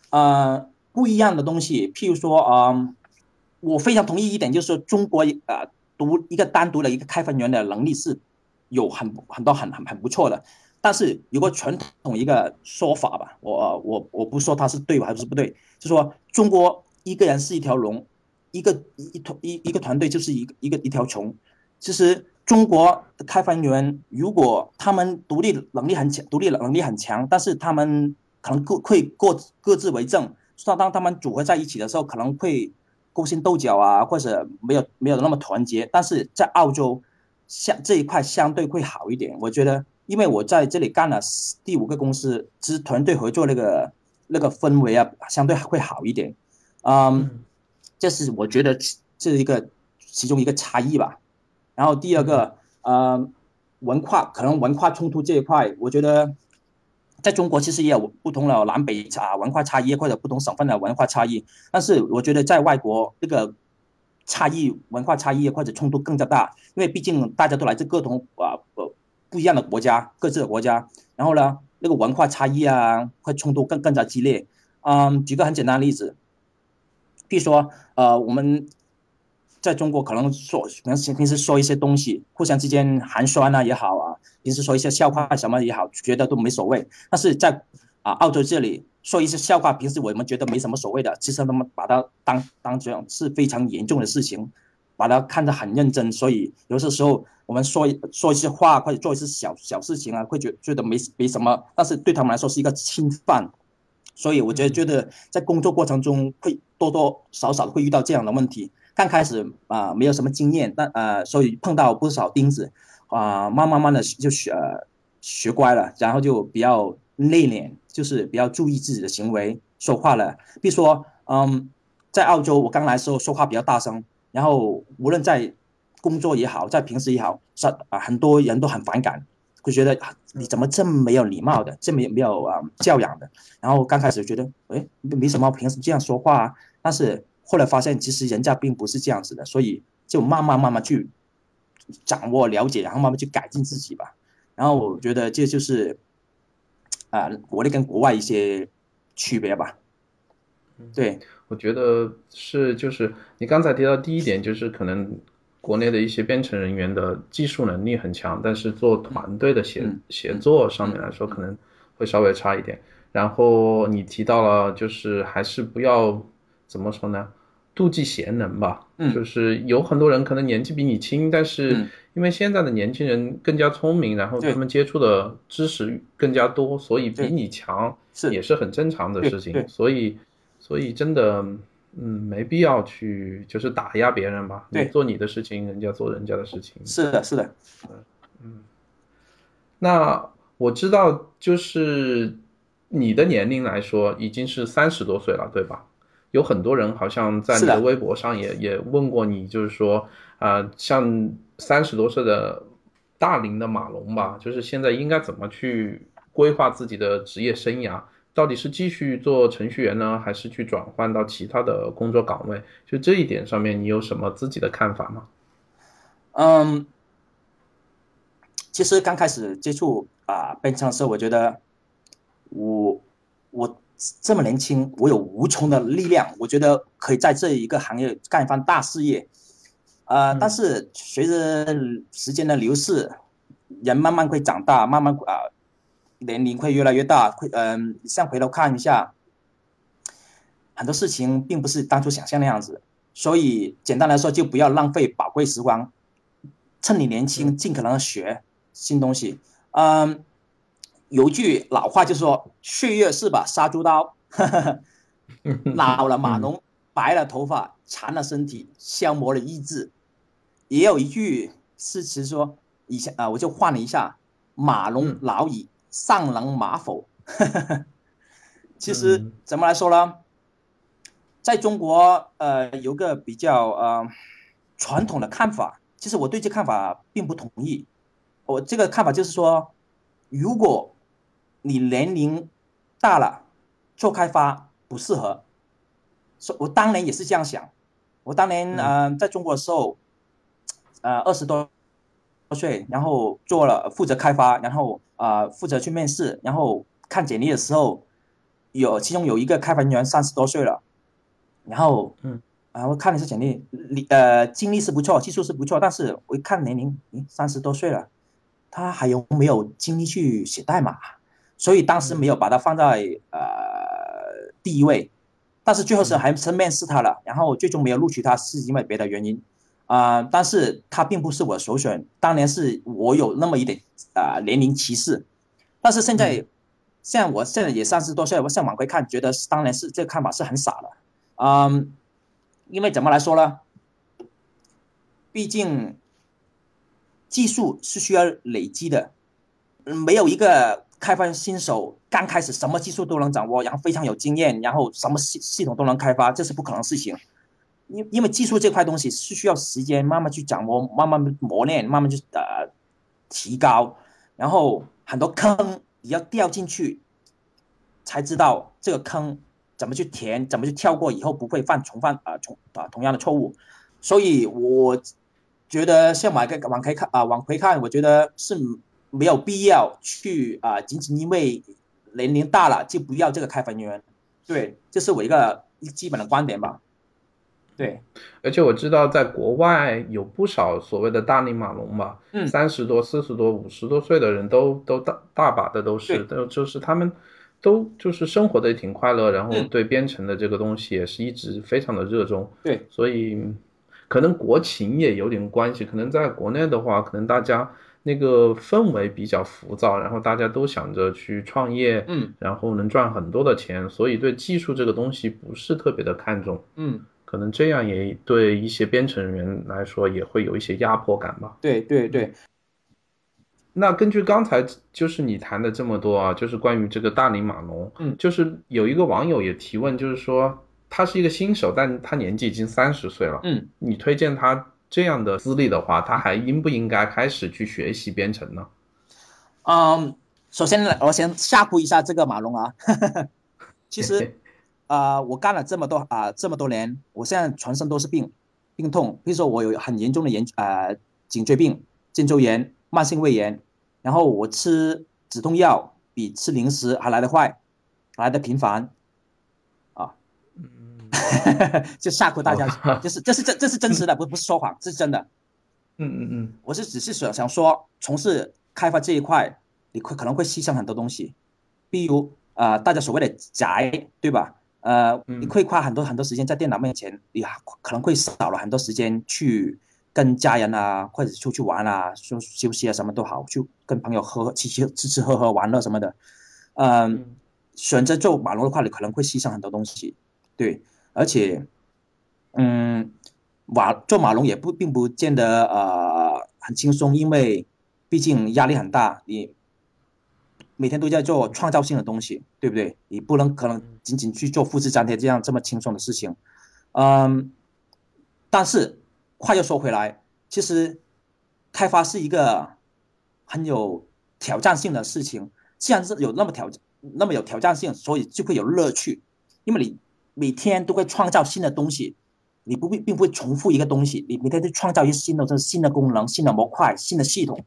呃，不一样的东西，譬如说，嗯，我非常同意一点，就是说中国呃，独一个单独的一个开发员的能力是有很很多很很很不错的。但是有个传统一个说法吧，我我我不说他是对还是不对，就说中国一个人是一条龙，一个一团一一个团队就是一个一个一条虫。其实。中国的开发人员，如果他们独立能力很强，独立能力很强，但是他们可能各会各各自为政。当当他们组合在一起的时候，可能会勾心斗角啊，或者没有没有那么团结。但是在澳洲，相这一块相对会好一点。我觉得，因为我在这里干了第五个公司，其实团队合作那个那个氛围啊，相对会好一点。嗯，这是我觉得这是一个其中一个差异吧。然后第二个，呃，文化可能文化冲突这一块，我觉得，在中国其实也有不同的南北差文化差异，或者不同省份的文化差异。但是我觉得在外国，这个差异文化差异或者冲突更加大，因为毕竟大家都来自各同啊呃不一样的国家，各自的国家。然后呢，那个文化差异啊，会冲突更更加激烈。嗯，举个很简单的例子，比如说，呃，我们。在中国可能说平时平时说一些东西，互相之间寒酸啊也好啊，平时说一些笑话什么也好，觉得都没所谓。但是在啊澳洲这里说一些笑话，平时我们觉得没什么所谓的，其实他们把它当当成是非常严重的事情，把它看得很认真。所以有些时候我们说说一些话或者做一些小小事情啊，会觉觉得没没什么，但是对他们来说是一个侵犯。所以我觉得觉得在工作过程中会多多少少会遇到这样的问题。刚开始啊，没有什么经验，但呃，所以碰到不少钉子，啊，慢慢慢的就学学乖了，然后就比较内敛，就是比较注意自己的行为说话了。比如说，嗯，在澳洲我刚来的时候说话比较大声，然后无论在工作也好，在平时也好，是啊，很多人都很反感，会觉得你怎么这么没有礼貌的，这么没有啊教养的。然后刚开始觉得，哎，没什么，平时这样说话，但是。后来发现，其实人家并不是这样子的，所以就慢慢慢慢去掌握了解，然后慢慢去改进自己吧。然后我觉得这就是啊，国内跟国外一些区别吧。对，我觉得是，就是你刚才提到第一点，就是可能国内的一些编程人员的技术能力很强，但是做团队的协协作上面来说，可能会稍微差一点。然后你提到了，就是还是不要怎么说呢？妒忌贤能吧，嗯，就是有很多人可能年纪比你轻，但是因为现在的年轻人更加聪明，然后他们接触的知识更加多，所以比你强也是很正常的事情。所以，所以真的，嗯，没必要去就是打压别人吧。你做你的事情，人家做人家的事情。是的，是的。嗯，那我知道，就是你的年龄来说，已经是三十多岁了，对吧？有很多人好像在你的微博上也也问过你，就是说啊，像三十多岁的大龄的马龙吧，就是现在应该怎么去规划自己的职业生涯？到底是继续做程序员呢，还是去转换到其他的工作岗位？就这一点上面，你有什么自己的看法吗？嗯，其实刚开始接触啊编程的时候，我觉得我我。这么年轻，我有无穷的力量，我觉得可以在这一个行业干一番大事业。呃，但是随着时间的流逝，人慢慢会长大，慢慢啊，年龄会越来越大，会嗯，像回头看一下，很多事情并不是当初想象那样子。所以简单来说，就不要浪费宝贵时光，趁你年轻，尽可能学新东西。嗯。有句老话就说：“岁月是把杀猪刀。(laughs) ”老了马龙，白了头发，残了身体，消磨了意志。也有一句诗词说：“以前啊，我就换了一下，马龙老矣，尚能马否？” (laughs) 其实怎么来说呢？在中国，呃，有个比较呃传统的看法，其实我对这看法并不同意。我这个看法就是说，如果你年龄大了，做开发不适合。说我当年也是这样想。我当年呃在中国的时候，呃二十多岁，然后做了负责开发，然后啊负责去面试，然后看简历的时候，有其中有一个开发人员三十多岁了，然后嗯啊我看了一下简历，你呃经历是不错，技术是不错，但是我一看年龄，诶三十多岁了，他还有没有精力去写代码？所以当时没有把它放在呃第一位，但是最后是还是面试他了，然后最终没有录取他，是因为别的原因，啊，但是他并不是我首选。当年是我有那么一点啊年龄歧视，但是现在，像我现在也三十多岁，我现在往回看，觉得当年是这个看法是很傻的，嗯，因为怎么来说呢？毕竟技术是需要累积的，没有一个。开发新手刚开始什么技术都能掌握，然后非常有经验，然后什么系系统都能开发，这是不可能事情。因因为技术这块东西是需要时间慢慢去掌握，慢慢磨练，慢慢去呃提高，然后很多坑你要掉进去，才知道这个坑怎么去填，怎么去跳过，以后不会犯重犯啊重啊同样的错误。所以我觉得像往回往回看啊往回看，我觉得是。没有必要去啊，仅仅因为年龄大了就不要这个开发人员，对，这是我一个基本的观点吧。对，而且我知道在国外有不少所谓的大龄马龙吧，嗯，三十多、四十多、五十多岁的人都都大大把的都是，都就是他们都就是生活的也挺快乐，然后对编程的这个东西也是一直非常的热衷。对，所以可能国情也有点关系，可能在国内的话，可能大家。那个氛围比较浮躁，然后大家都想着去创业，嗯，然后能赚很多的钱，所以对技术这个东西不是特别的看重，嗯，可能这样也对一些编程人员来说也会有一些压迫感吧。对对对。那根据刚才就是你谈的这么多啊，就是关于这个大龄码农，嗯，就是有一个网友也提问，就是说他是一个新手，但他年纪已经三十岁了，嗯，你推荐他？这样的资历的话，他还应不应该开始去学习编程呢？嗯，首先我先吓唬一下这个马龙啊。(laughs) 其实，啊，我干了这么多啊这么多年，我现在全身都是病，病痛。比如说我有很严重的炎呃颈椎病、肩周炎、慢性胃炎，然后我吃止痛药、比吃零食还来得快，来得频繁，啊，(laughs) 就吓唬大家，就是这是这这是真实的，不不是说谎，这是真的。嗯嗯嗯，我是只是想想说，从事开发这一块，你会可能会牺牲很多东西，比如啊，大家所谓的宅，对吧？呃，你会花很多很多时间在电脑面前，你可能会少了很多时间去跟家人啊，或者出去玩啊，休休息啊，什么都好，就跟朋友喝吃吃吃吃喝喝玩乐什么的。嗯，选择做网络的话，你可能会牺牲很多东西，对，而且，嗯。马做马龙也不并不见得呃很轻松，因为毕竟压力很大，你每天都在做创造性的东西，对不对？你不能可能仅仅去做复制粘贴这样这么轻松的事情，嗯。但是话又说回来，其实开发是一个很有挑战性的事情。既然是有那么挑那么有挑战性，所以就会有乐趣，因为你每天都会创造新的东西。你不会，并不会重复一个东西，你每天去创造一些新的、这新的功能、新的模块、新的系统，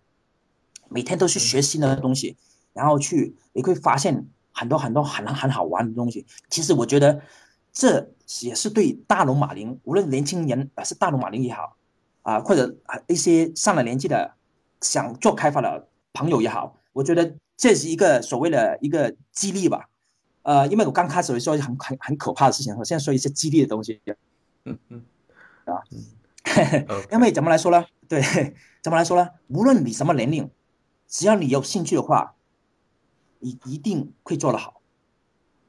每天都去学新的东西，然后去你会发现很多很多很很好玩的东西。其实我觉得这也是对大龙马林，无论年轻人还是大龙马林也好，啊，或者一些上了年纪的想做开发的朋友也好，我觉得这是一个所谓的一个激励吧。呃，因为我刚开始说很很很可怕的事情，我现在说一些激励的东西。嗯嗯，(laughs) 啊，因为怎么来说呢？对，怎么来说呢？无论你什么年龄，只要你有兴趣的话，你一定会做得好，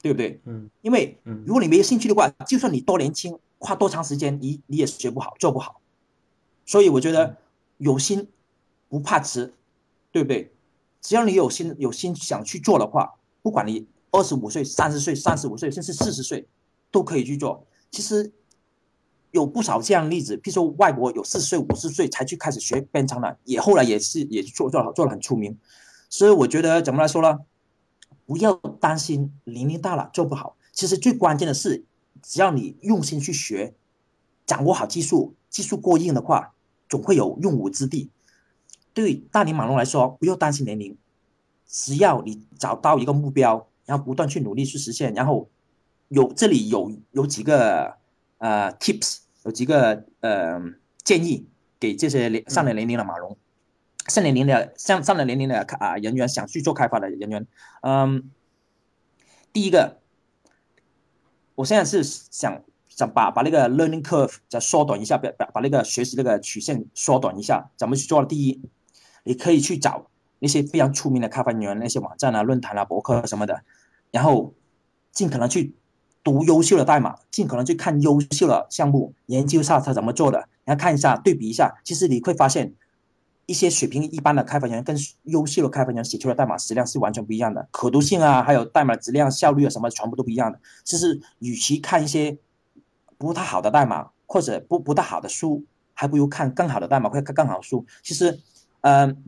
对不对？嗯，因为如果你没有兴趣的话，就算你多年轻，花多长时间，你你也学不好，做不好。所以我觉得有心不怕迟，对不对？只要你有心有心想去做的话，不管你二十五岁、三十岁、三十五岁，甚至四十岁，都可以去做。其实。有不少这样的例子，譬如说外国有四十岁、五十岁才去开始学编程的，也后来也是也做做做的很出名。所以我觉得怎么来说呢？不要担心年龄大了做不好，其实最关键的是，只要你用心去学，掌握好技术，技术过硬的话，总会有用武之地。对大龄马龙来说，不要担心年龄，只要你找到一个目标，然后不断去努力去实现，然后有这里有有几个呃 tips。有几个呃建议给这些上了年龄的马龙，上了年龄的上上了年龄的啊人员想去做开发的人员，嗯，第一个，我现在是想想把把那个 learning curve 再缩短一下，把把把那个学习那个曲线缩短一下，怎么去做？第一，你可以去找那些非常出名的开发人员，那些网站啊、论坛啊、博客什么的，然后尽可能去。读优秀的代码，尽可能去看优秀的项目，研究一下他怎么做的，然后看一下对比一下，其实你会发现，一些水平一般的开发人员跟优秀的开发人员写出的代码质量是完全不一样的，可读性啊，还有代码质量、效率啊什么，全部都不一样的。其实，与其看一些不太好的代码或者不不太好的书，还不如看更好的代码或更好的书。其实，嗯。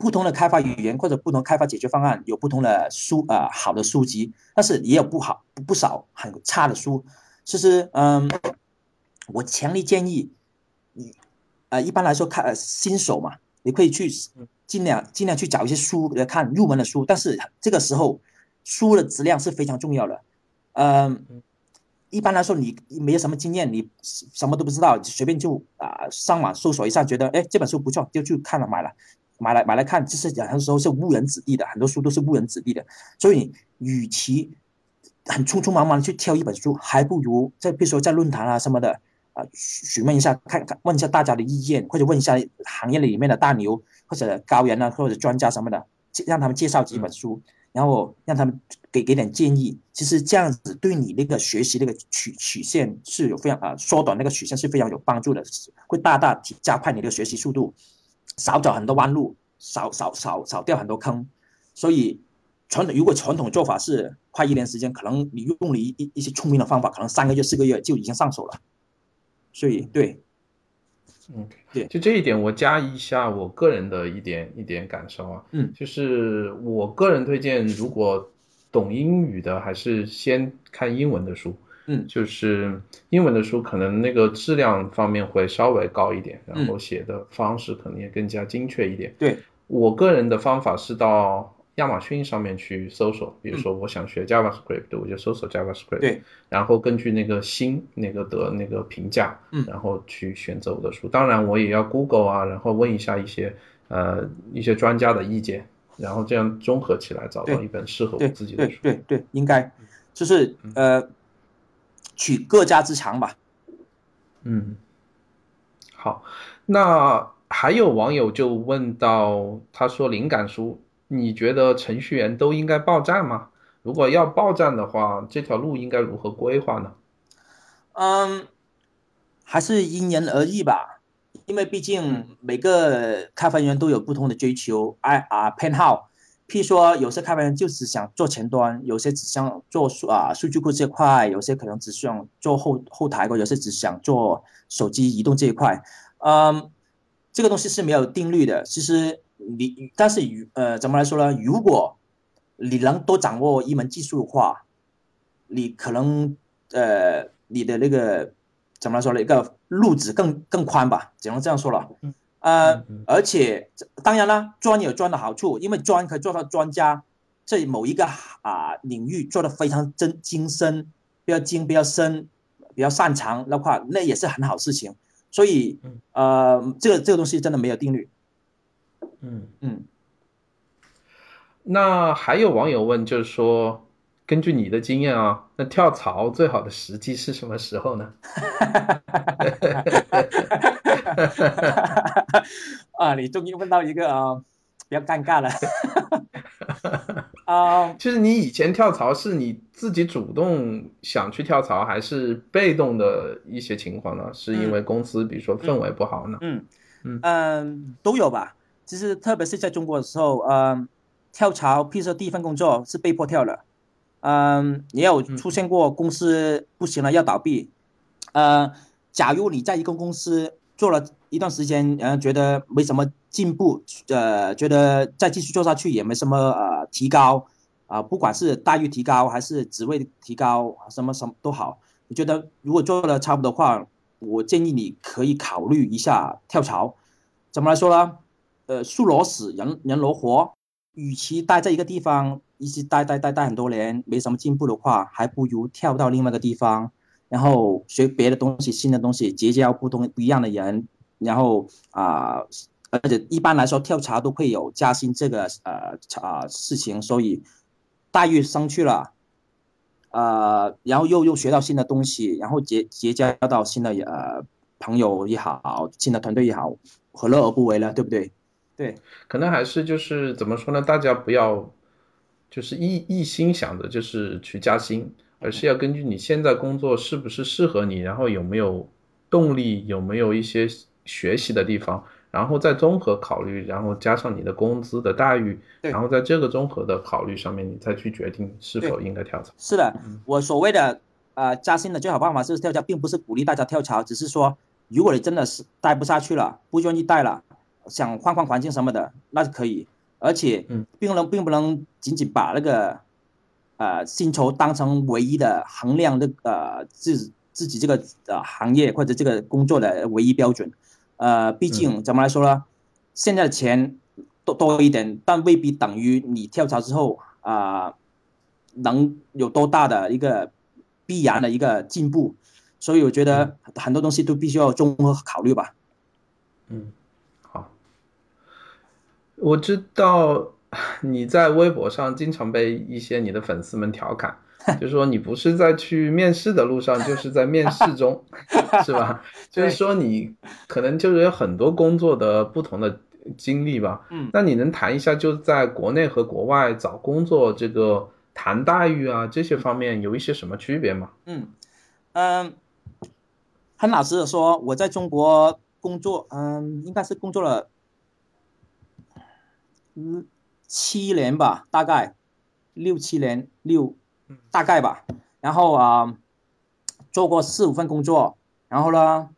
不同的开发语言或者不同开发解决方案有不同的书啊，好的书籍，但是也有不好不少很差的书。其实，嗯，我强烈建议你，呃，一般来说看新手嘛，你可以去尽量尽量去找一些书来看入门的书。但是这个时候，书的质量是非常重要的。嗯，一般来说你没有什么经验，你什么都不知道，随便就啊上网搜索一下，觉得哎这本书不错，就去看了买了。买来买来看，就是很多时候是误人子弟的，很多书都是误人子弟的。所以，与其很匆匆忙忙的去挑一本书，还不如在比如说在论坛啊什么的啊询问一下，看看问一下大家的意见，或者问一下行业里面的大牛或者高人啊或者专家什么的，让他们介绍几本书，然后让他们给给点建议。其实这样子对你那个学习那个曲曲线是有非常啊缩短那个曲线是非常有帮助的，会大大提加快你的学习速度。少走很多弯路，少少少少掉很多坑，所以传统如果传统做法是快一年时间，可能你用了一一一些聪明的方法，可能三个月四个月就已经上手了。所以对，嗯，对，就这一点我加一下我个人的一点一点感受啊，嗯，就是我个人推荐，如果懂英语的，还是先看英文的书。嗯，就是英文的书，可能那个质量方面会稍微高一点，然后写的方式可能也更加精确一点。对。我个人的方法是到亚马逊上面去搜索，比如说我想学 JavaScript，我就搜索 JavaScript，对，然后根据那个新那个的那个评价，嗯。然后去选择我的书。当然我也要 Google 啊，然后问一下一些呃一些专家的意见，然后这样综合起来找到一本适合我自己的书。对对对，应该。就是呃，取各家之长吧。嗯，好，那还有网友就问到，他说灵感书，你觉得程序员都应该报站吗？如果要报站的话，这条路应该如何规划呢？嗯，还是因人而异吧，因为毕竟每个开发人员都有不同的追求，爱啊偏好。譬如说，有些开发人就只想做前端，有些只想做数啊数据库这块，有些可能只想做后后台，或者是只想做手机移动这一块。嗯，这个东西是没有定律的。其实你，但是与呃怎么来说呢？如果你能多掌握一门技术的话，你可能呃你的那个怎么来说呢？一个路子更更宽吧，只能这样说了。呃而且当然啦，专有专的好处，因为专可以做到专家，在某一个啊、领域做的非常真精深，比较精、比较深、比较擅长的话，那也是很好事情。所以嗯呃，这个这个东西真的没有定律。嗯，嗯那还有网友问，就是说，根据你的经验啊，那跳槽最好的时机是什么时候呢？(laughs) 啊，你终于问到一个呃比较尴尬了。(laughs) 啊、就是你以前跳槽是你自己主动想去跳槽，还是被动的一些情况呢？是因为公司比如说氛围不好呢？嗯嗯嗯都有吧。其实特别是在中国的时候，嗯，跳槽，譬如说第一份工作是被迫跳的，嗯，也有出现过公司不行了要倒闭，呃，假如你在一个公司做了一段时间，呃，觉得没什么进步，呃，觉得再继续做下去也没什么呃提高，啊、不管是待遇提高还是职位提高，什么什么都好，我觉得如果做的差不多的话，我建议你可以考虑一下跳槽。怎么来说呢？呃，树挪死，人人挪活。与其待在一个地方一直待待待待很多年，没什么进步的话，还不如跳到另外一个地方，然后学别的东西、新的东西，结交不同不一样的人，然后啊、而且一般来说跳槽都会有加薪这个呃啊、事情，所以待遇上去了，呃，然后又又学到新的东西，然后结结交到新的呃朋友也好，新的团队也好，何乐而不为呢？对不对？对，可能还是就是怎么说呢？大家不要就是一一心想着就是去加薪，而是要根据你现在工作是不是适合你，然后有没有动力，有没有一些学习的地方，然后再综合考虑，然后加上你的工资的待遇，对然后在这个综合的考虑上面，你再去决定是否应该跳槽。是的，我所谓的呃加薪的最好办法是跳槽，并不是鼓励大家跳槽，只是说如果你真的是待不下去了，不愿意待了，想换换环境什么的，那是可以，而且嗯。并不能并不能仅仅把那个呃薪酬当成唯一的衡量的呃自自己这个呃行业或者这个工作的唯一标准，呃，毕竟怎么来说呢？现在的钱多多一点，但未必等于你跳槽之后啊、能有多大的一个必然的一个进步，所以我觉得很多东西都必须要综合考虑吧。嗯，好，我知道你在微博上经常被一些你的粉丝们调侃，(laughs) 就说你不是在去面试的路上，就是在面试中，(laughs) 是吧？(laughs) 就是说你可能就是有很多工作的不同的经历吧。嗯那你能谈一下，就在国内和国外找工作这个谈待遇啊这些方面有一些什么区别吗？嗯嗯，很老实的说，我在中国工作，嗯，应该是工作了嗯七年吧，大概六七年六大概吧。然后啊、做过四五份工作，然后呢，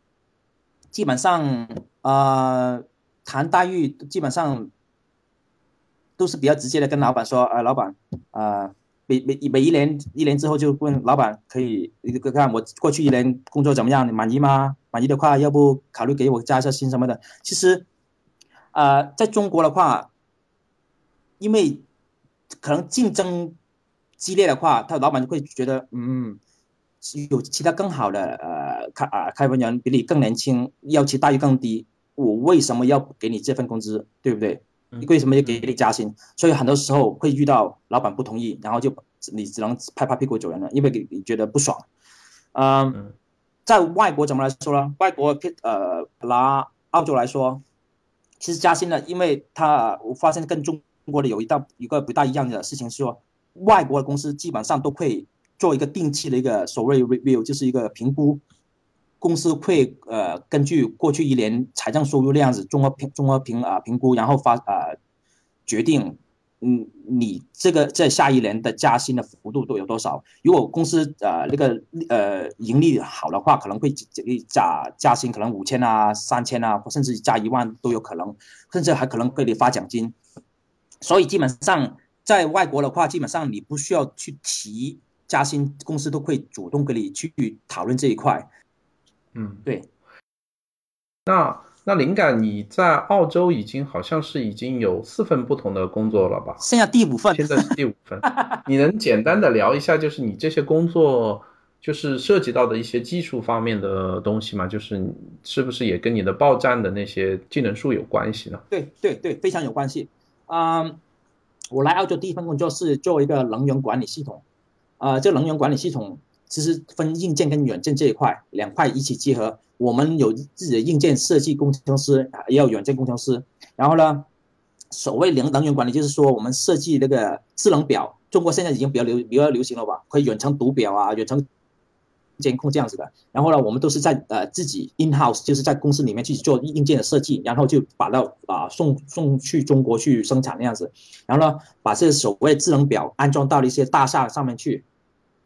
基本上呃谈待遇基本上都是比较直接的跟老板说，呃，老板，呃，每每每一年一年之后就问老板，可以你看看我过去一年工作怎么样，你满意吗？满意的话，要不考虑给我加一下薪什么的。其实，呃，在中国的话，因为可能竞争激烈的话，他老板就会觉得，嗯，有其他更好的呃开啊开发人比你更年轻，要求待遇更低，我为什么要给你这份工资，对不对？为什么要给你加薪？所以很多时候会遇到老板不同意，然后就你只能拍拍屁股走人了，因为你觉得不爽。嗯，在外国怎么来说呢？外国呃拿澳洲来说，其实加薪呢，因为他我发现跟中国的有一道一个不大一样的事情是说，外国的公司基本上都会做一个定期的一个所谓 review，就是一个评估。公司会呃根据过去一年财政收入那样子综合评综合评啊评估，然后发呃决定，嗯，你这个在下一年的加薪的幅度都有多少？如果公司呃那个呃盈利好的话，可能会加加薪，可能五千啊、三千啊，甚至加一万都有可能，甚至还可能给你发奖金。所以基本上在外国的话，基本上你不需要去提加薪，公司都会主动跟你去讨论这一块。嗯，对。那那灵感，你在澳洲已经好像是已经有四份不同的工作了吧？剩下第五份，现在是第五份。(laughs) 你能简单的聊一下，就是你这些工作，就是涉及到的一些技术方面的东西吗？就是是不是也跟你的报站的那些技能数有关系呢？对对对，非常有关系。嗯，我来澳洲第一份工作是做一个能源管理系统。啊，这能源管理系统。其实分硬件跟软件这一块两块一起结合，我们有自己的硬件设计工程师，也有软件工程师。然后呢，所谓能能源管理，就是说我们设计那个智能表，中国现在已经比较流比较流行了吧，可以远程读表啊，远程监控这样子的。然后呢，我们都是在呃自己 in house，就是在公司里面去做硬件的设计，然后就把到啊送送去中国去生产那样子。然后呢，把这所谓智能表安装到了一些大厦上面去。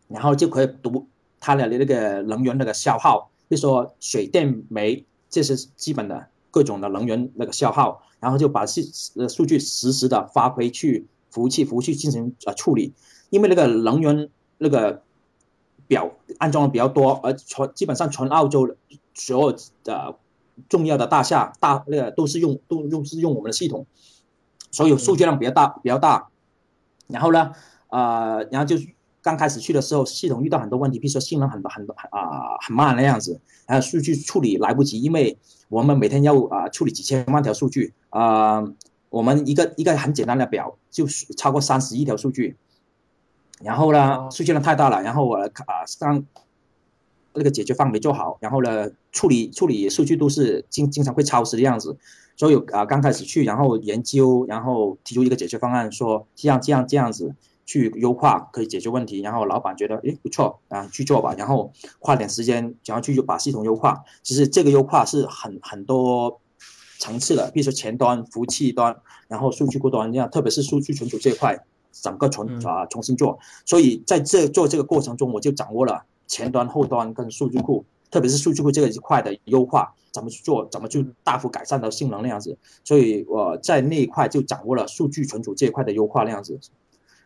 然后就可以读它的那个能源那个消耗，就说水电煤这是基本的各种的能源那个消耗，然后就把数呃数据实时的发回去服务器，服务器进行呃处理。因为那个能源那个表安装的比较多，而全基本上全澳洲所有的重要的大厦大那个都是用都用是用我们的系统，所以数据量比较大比较大。然后呢，呃，然后就。刚开始去的时候，系统遇到很多问题，比如说性能很很啊很慢那样子，还有数据处理来不及，因为我们每天要啊处理几千万条数据啊，我们一个一个很简单的表就超过三十亿条数据，然后呢数据量太大了，然后我啊上那个解决方案没做好，然后呢处理处理数据都是经经常会超时的样子，所以啊刚开始去，然后研究，然后提出一个解决方案，说这样这样这样子。去优化可以解决问题，然后老板觉得诶不错啊，去做吧，然后花点时间，然后去把系统优化。其实这个优化是很很多层次的，比如说前端、服务器端，然后数据库端这样，特别是数据存储这一块，整个重啊重新做。所以在这做这个过程中，我就掌握了前端、后端跟数据库，特别是数据库这个一块的优化，怎么去做，怎么去大幅改善的性能那样子。所以我在那一块就掌握了数据存储这一块的优化那样子。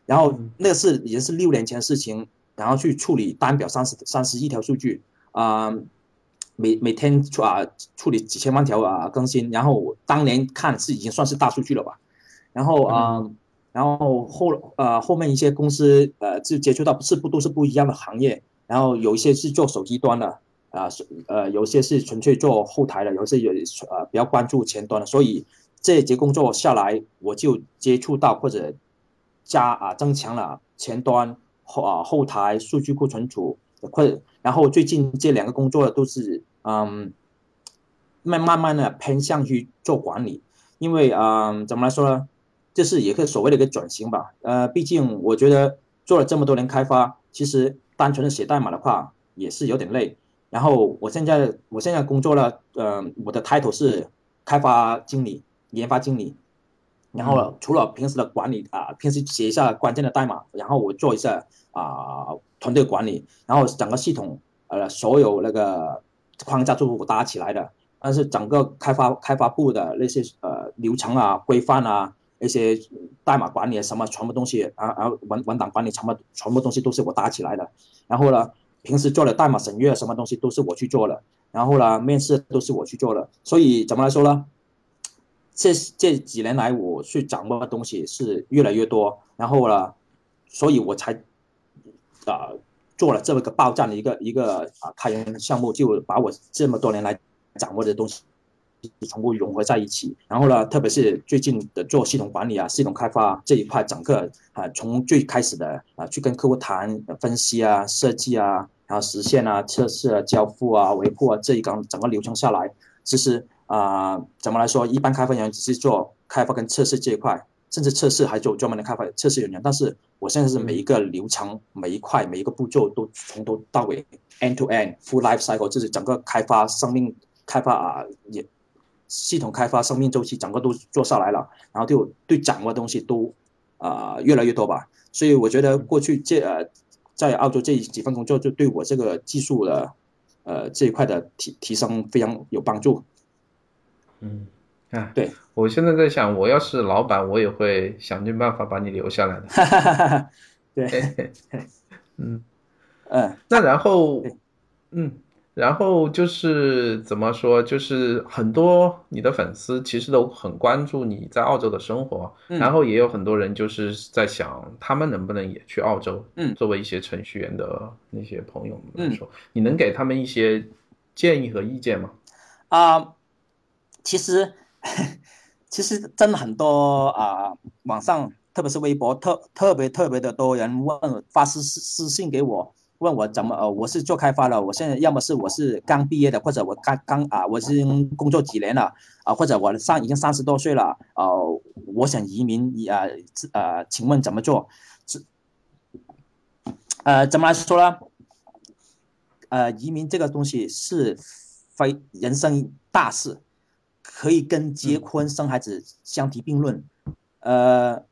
然后那个是已经是六年前的事情，然后去处理单表三十三十一条数据，啊，每每天处啊处理几千万条啊更新，然后当年看是已经算是大数据了吧，然后啊，然后后呃后面一些公司呃就接触到是不都是不一样的行业，然后有一些是做手机端的啊，呃有些是纯粹做后台的，有些有呃比较关注前端的，所以这一节工作下来，我就接触到或者。加啊，增强了前端后啊后台数据库存储，或然后最近这两个工作都是嗯，慢慢慢的偏向去做管理，因为嗯怎么来说呢，这是一个所谓的一个转型吧。呃，毕竟我觉得做了这么多年开发，其实单纯的写代码的话也是有点累。然后我现在我现在工作了，呃，我的 title 是开发经理、研发经理。然后除了平时的管理啊，平时写一下关键的代码，然后我做一下啊团队管理，然后整个系统呃所有那个框架都是我搭起来的，但是整个开发开发部的那些呃流程啊规范啊那些代码管理什么全部东西啊啊文文档管理什么全部东西都是我搭起来的，然后呢平时做的代码审阅什么东西都是我去做的，然后呢面试都是我去做的，所以怎么来说呢？这这几年来我去掌握的东西是越来越多，然后呢，所以我才啊做了这么个爆炸的一个一个啊开源项目，就把我这么多年来掌握的东西。全部融合在一起，然后呢，特别是最近的做系统管理啊、系统开发这一块，整个啊，从最开始的啊，去跟客户谈分析啊、设计啊，然后实现啊、测试啊、交付啊、维护啊这一个整个流程下来，其实啊，怎么来说，一般开发人员只是做开发跟测试这一块，甚至测试还做专门的开发测试人员，但是我现在是每一个流程、每一块、每一个步骤都从头到尾 end to end full life cycle，就是整个开发生命开发啊也。系统开发生命周期整个都做下来了，然后就对掌握东西都啊越来越多吧，所以我觉得过去这呃在澳洲这几份工作就对我这个技术的呃这一块的提提升非常有帮助。嗯，啊，对。我现在在想，我要是老板，我也会想尽办法把你留下来的。(laughs) 对，嗯。(laughs) 嗯，那然后嗯。然后就是怎么说，就是很多你的粉丝其实都很关注你在澳洲的生活，然后也有很多人就是在想，他们能不能也去澳洲？嗯，作为一些程序员的那些朋友们来说，你能给他们一些建议和意见吗？啊，其实 (laughs) 其实真的很多啊，网上特别是微博特特别特别的多人问发私私信给我。问我怎么呃，我是做开发的，我现在要么是我是刚毕业的，或者我刚刚啊，我已经工作几年了啊，或者我上已经三十多岁了啊，我想移民啊呃，请问怎么做？是呃，怎么来说呢？呃，移民这个东西是非人生大事，可以跟结婚生孩子相提并论。呃，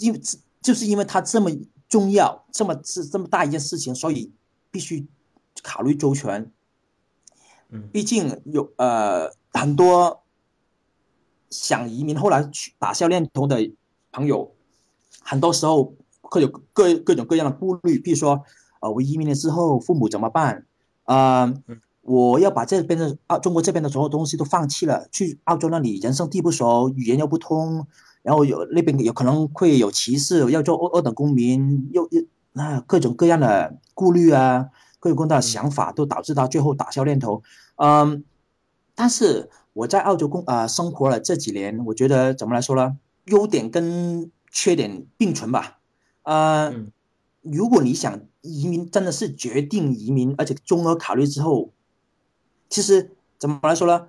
因为就是因为他这么。重要这么是这么大一件事情，所以必须考虑周全。嗯，毕竟有呃很多想移民后来去打消念头的朋友，很多时候会有各各种各样的顾虑，比如说呃我移民了之后父母怎么办？啊，我要把这边的啊中国这边的所有东西都放弃了，去澳洲那里人生地不熟，语言又不通。然后有那边有可能会有歧视，要做二二等公民，又又那各种各样的顾虑啊，各种各样的想法都导致他最后打消念头。嗯，但是我在澳洲工啊生活了这几年，我觉得怎么来说呢？优点跟缺点并存吧。呃，如果你想移民，真的是决定移民，而且综合考虑之后，其实怎么来说呢？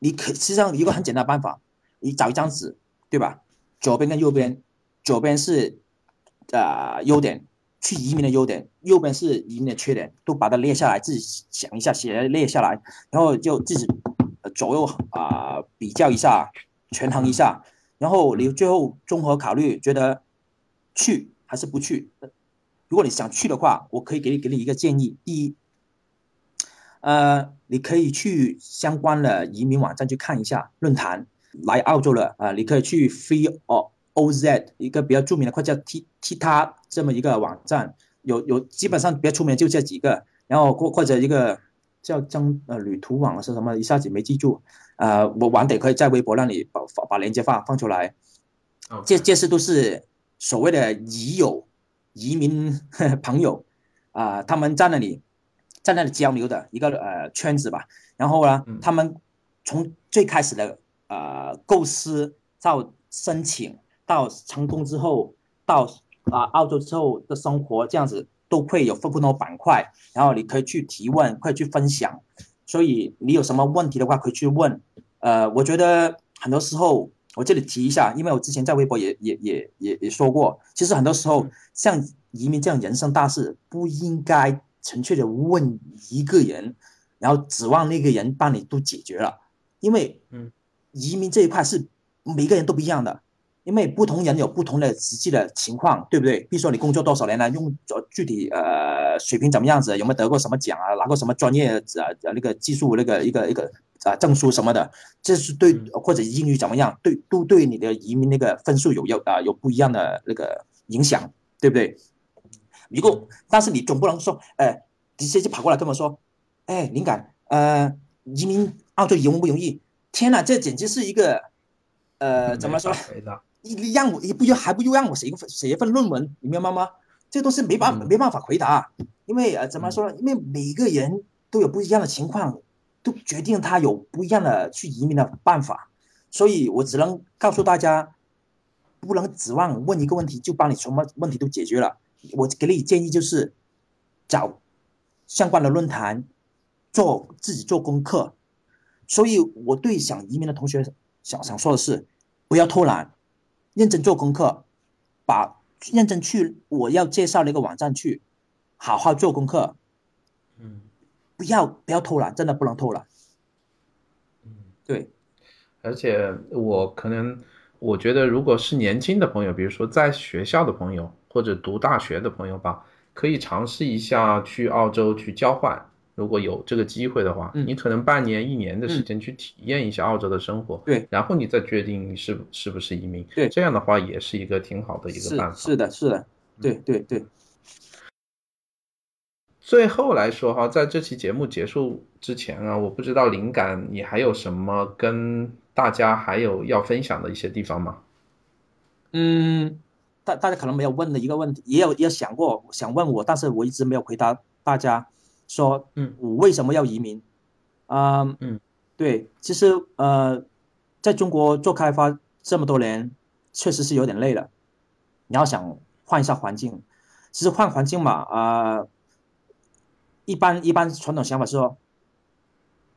你可实际上一个很简单的办法，你找一张纸，对吧？左边跟右边，左边是啊优点，去移民的优点，右边是移民的缺点，都把它列下来，自己想一下，写列下来，然后就自己左右啊比较一下，权衡一下，然后你最后综合考虑，觉得去还是不去？如果你想去的话，我可以给你给你一个建议，第一，呃，你可以去相关的移民网站去看一下论坛。来澳洲了啊！你可以去 Free O O Z 一个比较著名的，快叫 T T 他这么一个网站，有有基本上比较出名就这几个，然后或或者一个叫张呃旅途网是什么？一下子没记住，呃，我晚点可以在微博那里把把链接放放出来。这这些都是所谓的移友移民朋友啊，他们在那里在那里交流的一个呃圈子吧。然后呢，他们从最开始的。呃，构思到申请到成功之后，到啊澳洲之后的生活这样子，都会有分不同的板块，然后你可以去提问，可以去分享。所以你有什么问题的话，可以去问。呃，我觉得很多时候我这里提一下，因为我之前在微博也也也也也说过，其实很多时候像移民这样人生大事，不应该纯粹的问一个人，然后指望那个人帮你都解决了，因为嗯。移民这一块是每个人都不一样的，因为不同人有不同的实际的情况，对不对？比如说你工作多少年了，用具体呃水平怎么样子，有没有得过什么奖啊，拿过什么专业呃那个技术那个一个一个啊证书什么的，这是对或者英语怎么样，对都对你的移民那个分数有有啊有不一样的那个影响，对不对？如果但是你总不能说，哎，直接就跑过来跟我说，哎，灵感，呃，移民澳洲容不容易？天哪，这简直是一个，呃，怎么说？你让我，你不就还不又让我写一份写一份论文，你明白吗？这都是没办法没办法回答，因为呃，怎么说呢？因为每个人都有不一样的情况，都决定他有不一样的去移民的办法，所以我只能告诉大家，不能指望问一个问题就帮你什么问题都解决了。我给你建议就是，找相关的论坛，做自己做功课。所以我对想移民的同学想想说的是，不要偷懒。认真做功课，把认真去我要介绍的一个网站去，好好做功课。嗯，不要不要偷懒，真的不能偷懒。嗯，对。而且我可能我觉得，如果是年轻的朋友，比如说在学校的朋友或者读大学的朋友吧，可以尝试一下去澳洲去交换。如果有这个机会的话，你可能半年、一年的时间去体验一下澳洲的生活，对，然后你再决定是是不是移民，对，这样的话也是一个挺好的一个办法。是的，是的，对对对。最后来说哈，在这期节目结束之前啊，我不知道灵感你还有什么跟大家还有要分享的一些地方吗？嗯，大大家可能没有问的一个问题，也有也想过想问我，但是我一直没有回答大家。说，嗯，我为什么要移民？啊，嗯，对，其实呃，在中国做开发这么多年，确实是有点累了。你要想换一下环境，其实换环境嘛，啊，一般一般传统想法是说，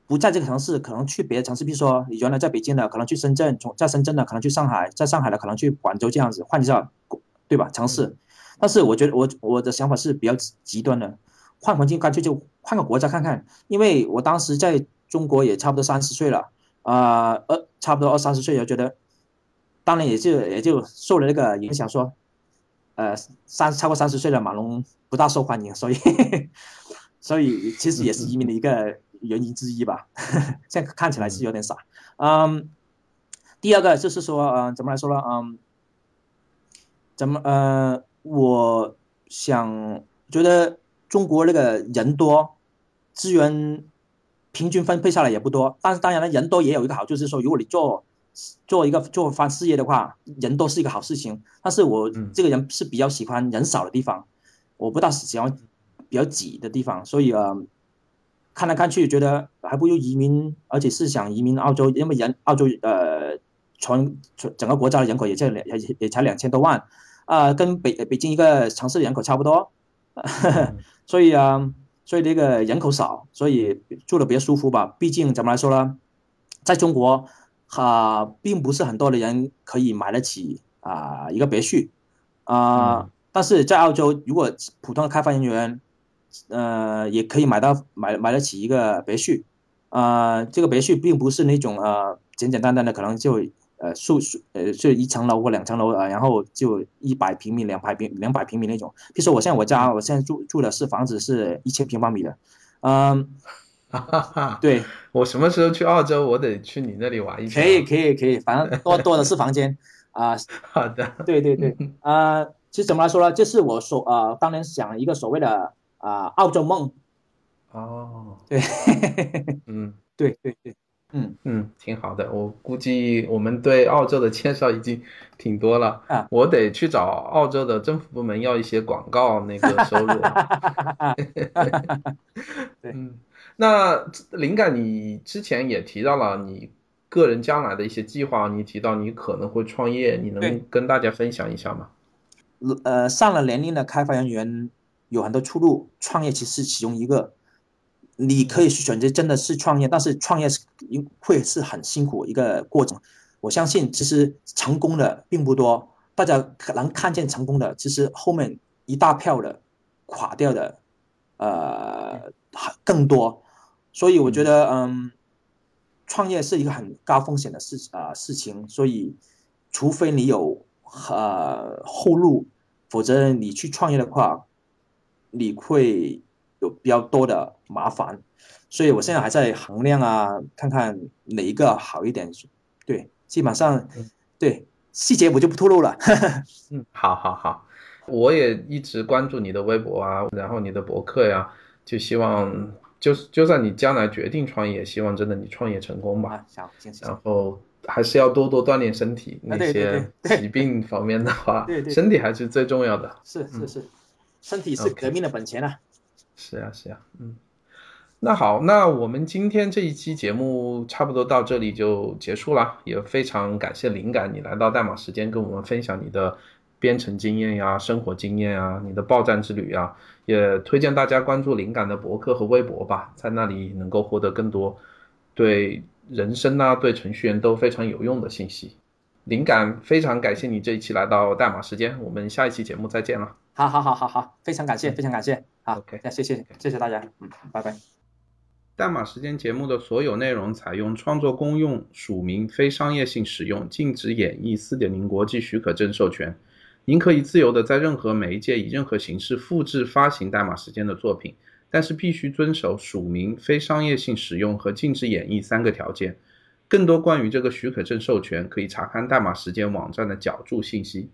不在这个城市，可能去别的城市，比如说你原来在北京的，可能去深圳；从在深圳的，可能去上海；在上海的，可能去广州，这样子换一下，对吧？城市。但是我觉得我我的想法是比较极端的。换环境，干脆就换个国家看看。因为我当时在中国也差不多三十岁了，啊，二差不多二三十岁，也觉得，当然也就也就受了那个影响，说，呃，三超过三十岁的马龙不大受欢迎，所以，(laughs) 所以其实也是移民的一个原因之一吧。(laughs) 现在看起来是有点傻。嗯，第二个就是说，嗯，怎么来说呢？嗯，怎么呃，我想觉得。中国那个人多，资源平均分配下来也不多。但是当然了，人多也有一个好处，就是说，如果你做做一个做番事业的话，人多是一个好事情。但是我这个人是比较喜欢人少的地方，我不大喜欢比较挤的地方。所以呃，看来看去觉得还不如移民，而且是想移民澳洲，因为人澳洲呃，全全整个国家的人口也就两也也才两千多万，啊，跟北北京一个城市的人口差不多。(laughs) 所以啊，所以这个人口少，所以住的比较舒服吧。毕竟怎么来说呢，在中国，哈，并不是很多的人可以买得起啊一个别墅，啊，但是在澳洲，如果普通的开发人员，呃，也可以买到买买得起一个别墅，啊，这个别墅并不是那种呃简简单单的，可能就。呃，数数呃，就一层楼或两层楼啊，然后就一百平米、两百平、两百平米那种。比如说，我现在我家，我现在住住的是房子是一千平方米的，嗯，哈哈哈。对，我什么时候去澳洲，我得去你那里玩一下。可以，可以，可以，反正多多的是房间啊。(laughs) 好的。对对对，啊，其实怎么来说呢？就是我所啊，当年想一个所谓的啊澳洲梦。哦。对。嗯，对对对。嗯嗯，挺好的。我估计我们对澳洲的介绍已经挺多了啊，我得去找澳洲的政府部门要一些广告那个收入。(laughs) 对，嗯，那灵感，你之前也提到了你个人将来的一些计划，你提到你可能会创业，你能跟大家分享一下吗？呃，上了年龄的开发人员有很多出路，创业其实是其中一个。你可以去选择真的是创业，但是创业是会是很辛苦一个过程。我相信其实成功的并不多，大家可能看见成功的，其实后面一大票的垮掉的，呃，更多。所以我觉得，嗯，创业是一个很高风险的事啊事情。所以，除非你有呃后路，否则你去创业的话，你会。有比较多的麻烦，所以我现在还在衡量啊，看看哪一个好一点。对，基本上，对细节我就不透露了。嗯，(laughs) 好好好，我也一直关注你的微博啊，然后你的博客呀，就希望就是就算你将来决定创业，希望真的你创业成功吧。啊，行，谢谢。然后还是要多多锻炼身体，那些对对疾病方面的话对，对身体还是最重要的。是是是，身体是革命的本钱啊。是呀，是呀，嗯。那好，那我们今天这一期节目差不多到这里就结束了，也非常感谢灵感你来到代码时间跟我们分享你的编程经验呀、生活经验呀、你的报站之旅呀，也推荐大家关注灵感的博客和微博吧，在那里能够获得更多对人生啊、对程序员都非常有用的信息。灵感非常感谢你这一期来到代码时间，我们下一期节目再见了。好好好好好，非常感谢，非常感谢。好 OK 那谢谢谢谢大家，嗯，拜拜。代码时间节目的所有内容采用创作公用、署名、非商业性使用、禁止演绎4.0国际许可证授权。您可以自由的在任何媒介以任何形式复制发行代码时间的作品，但是必须遵守署名、非商业性使用和禁止演绎三个条件。更多关于这个许可证授权，可以查看代码时间网站的脚注信息。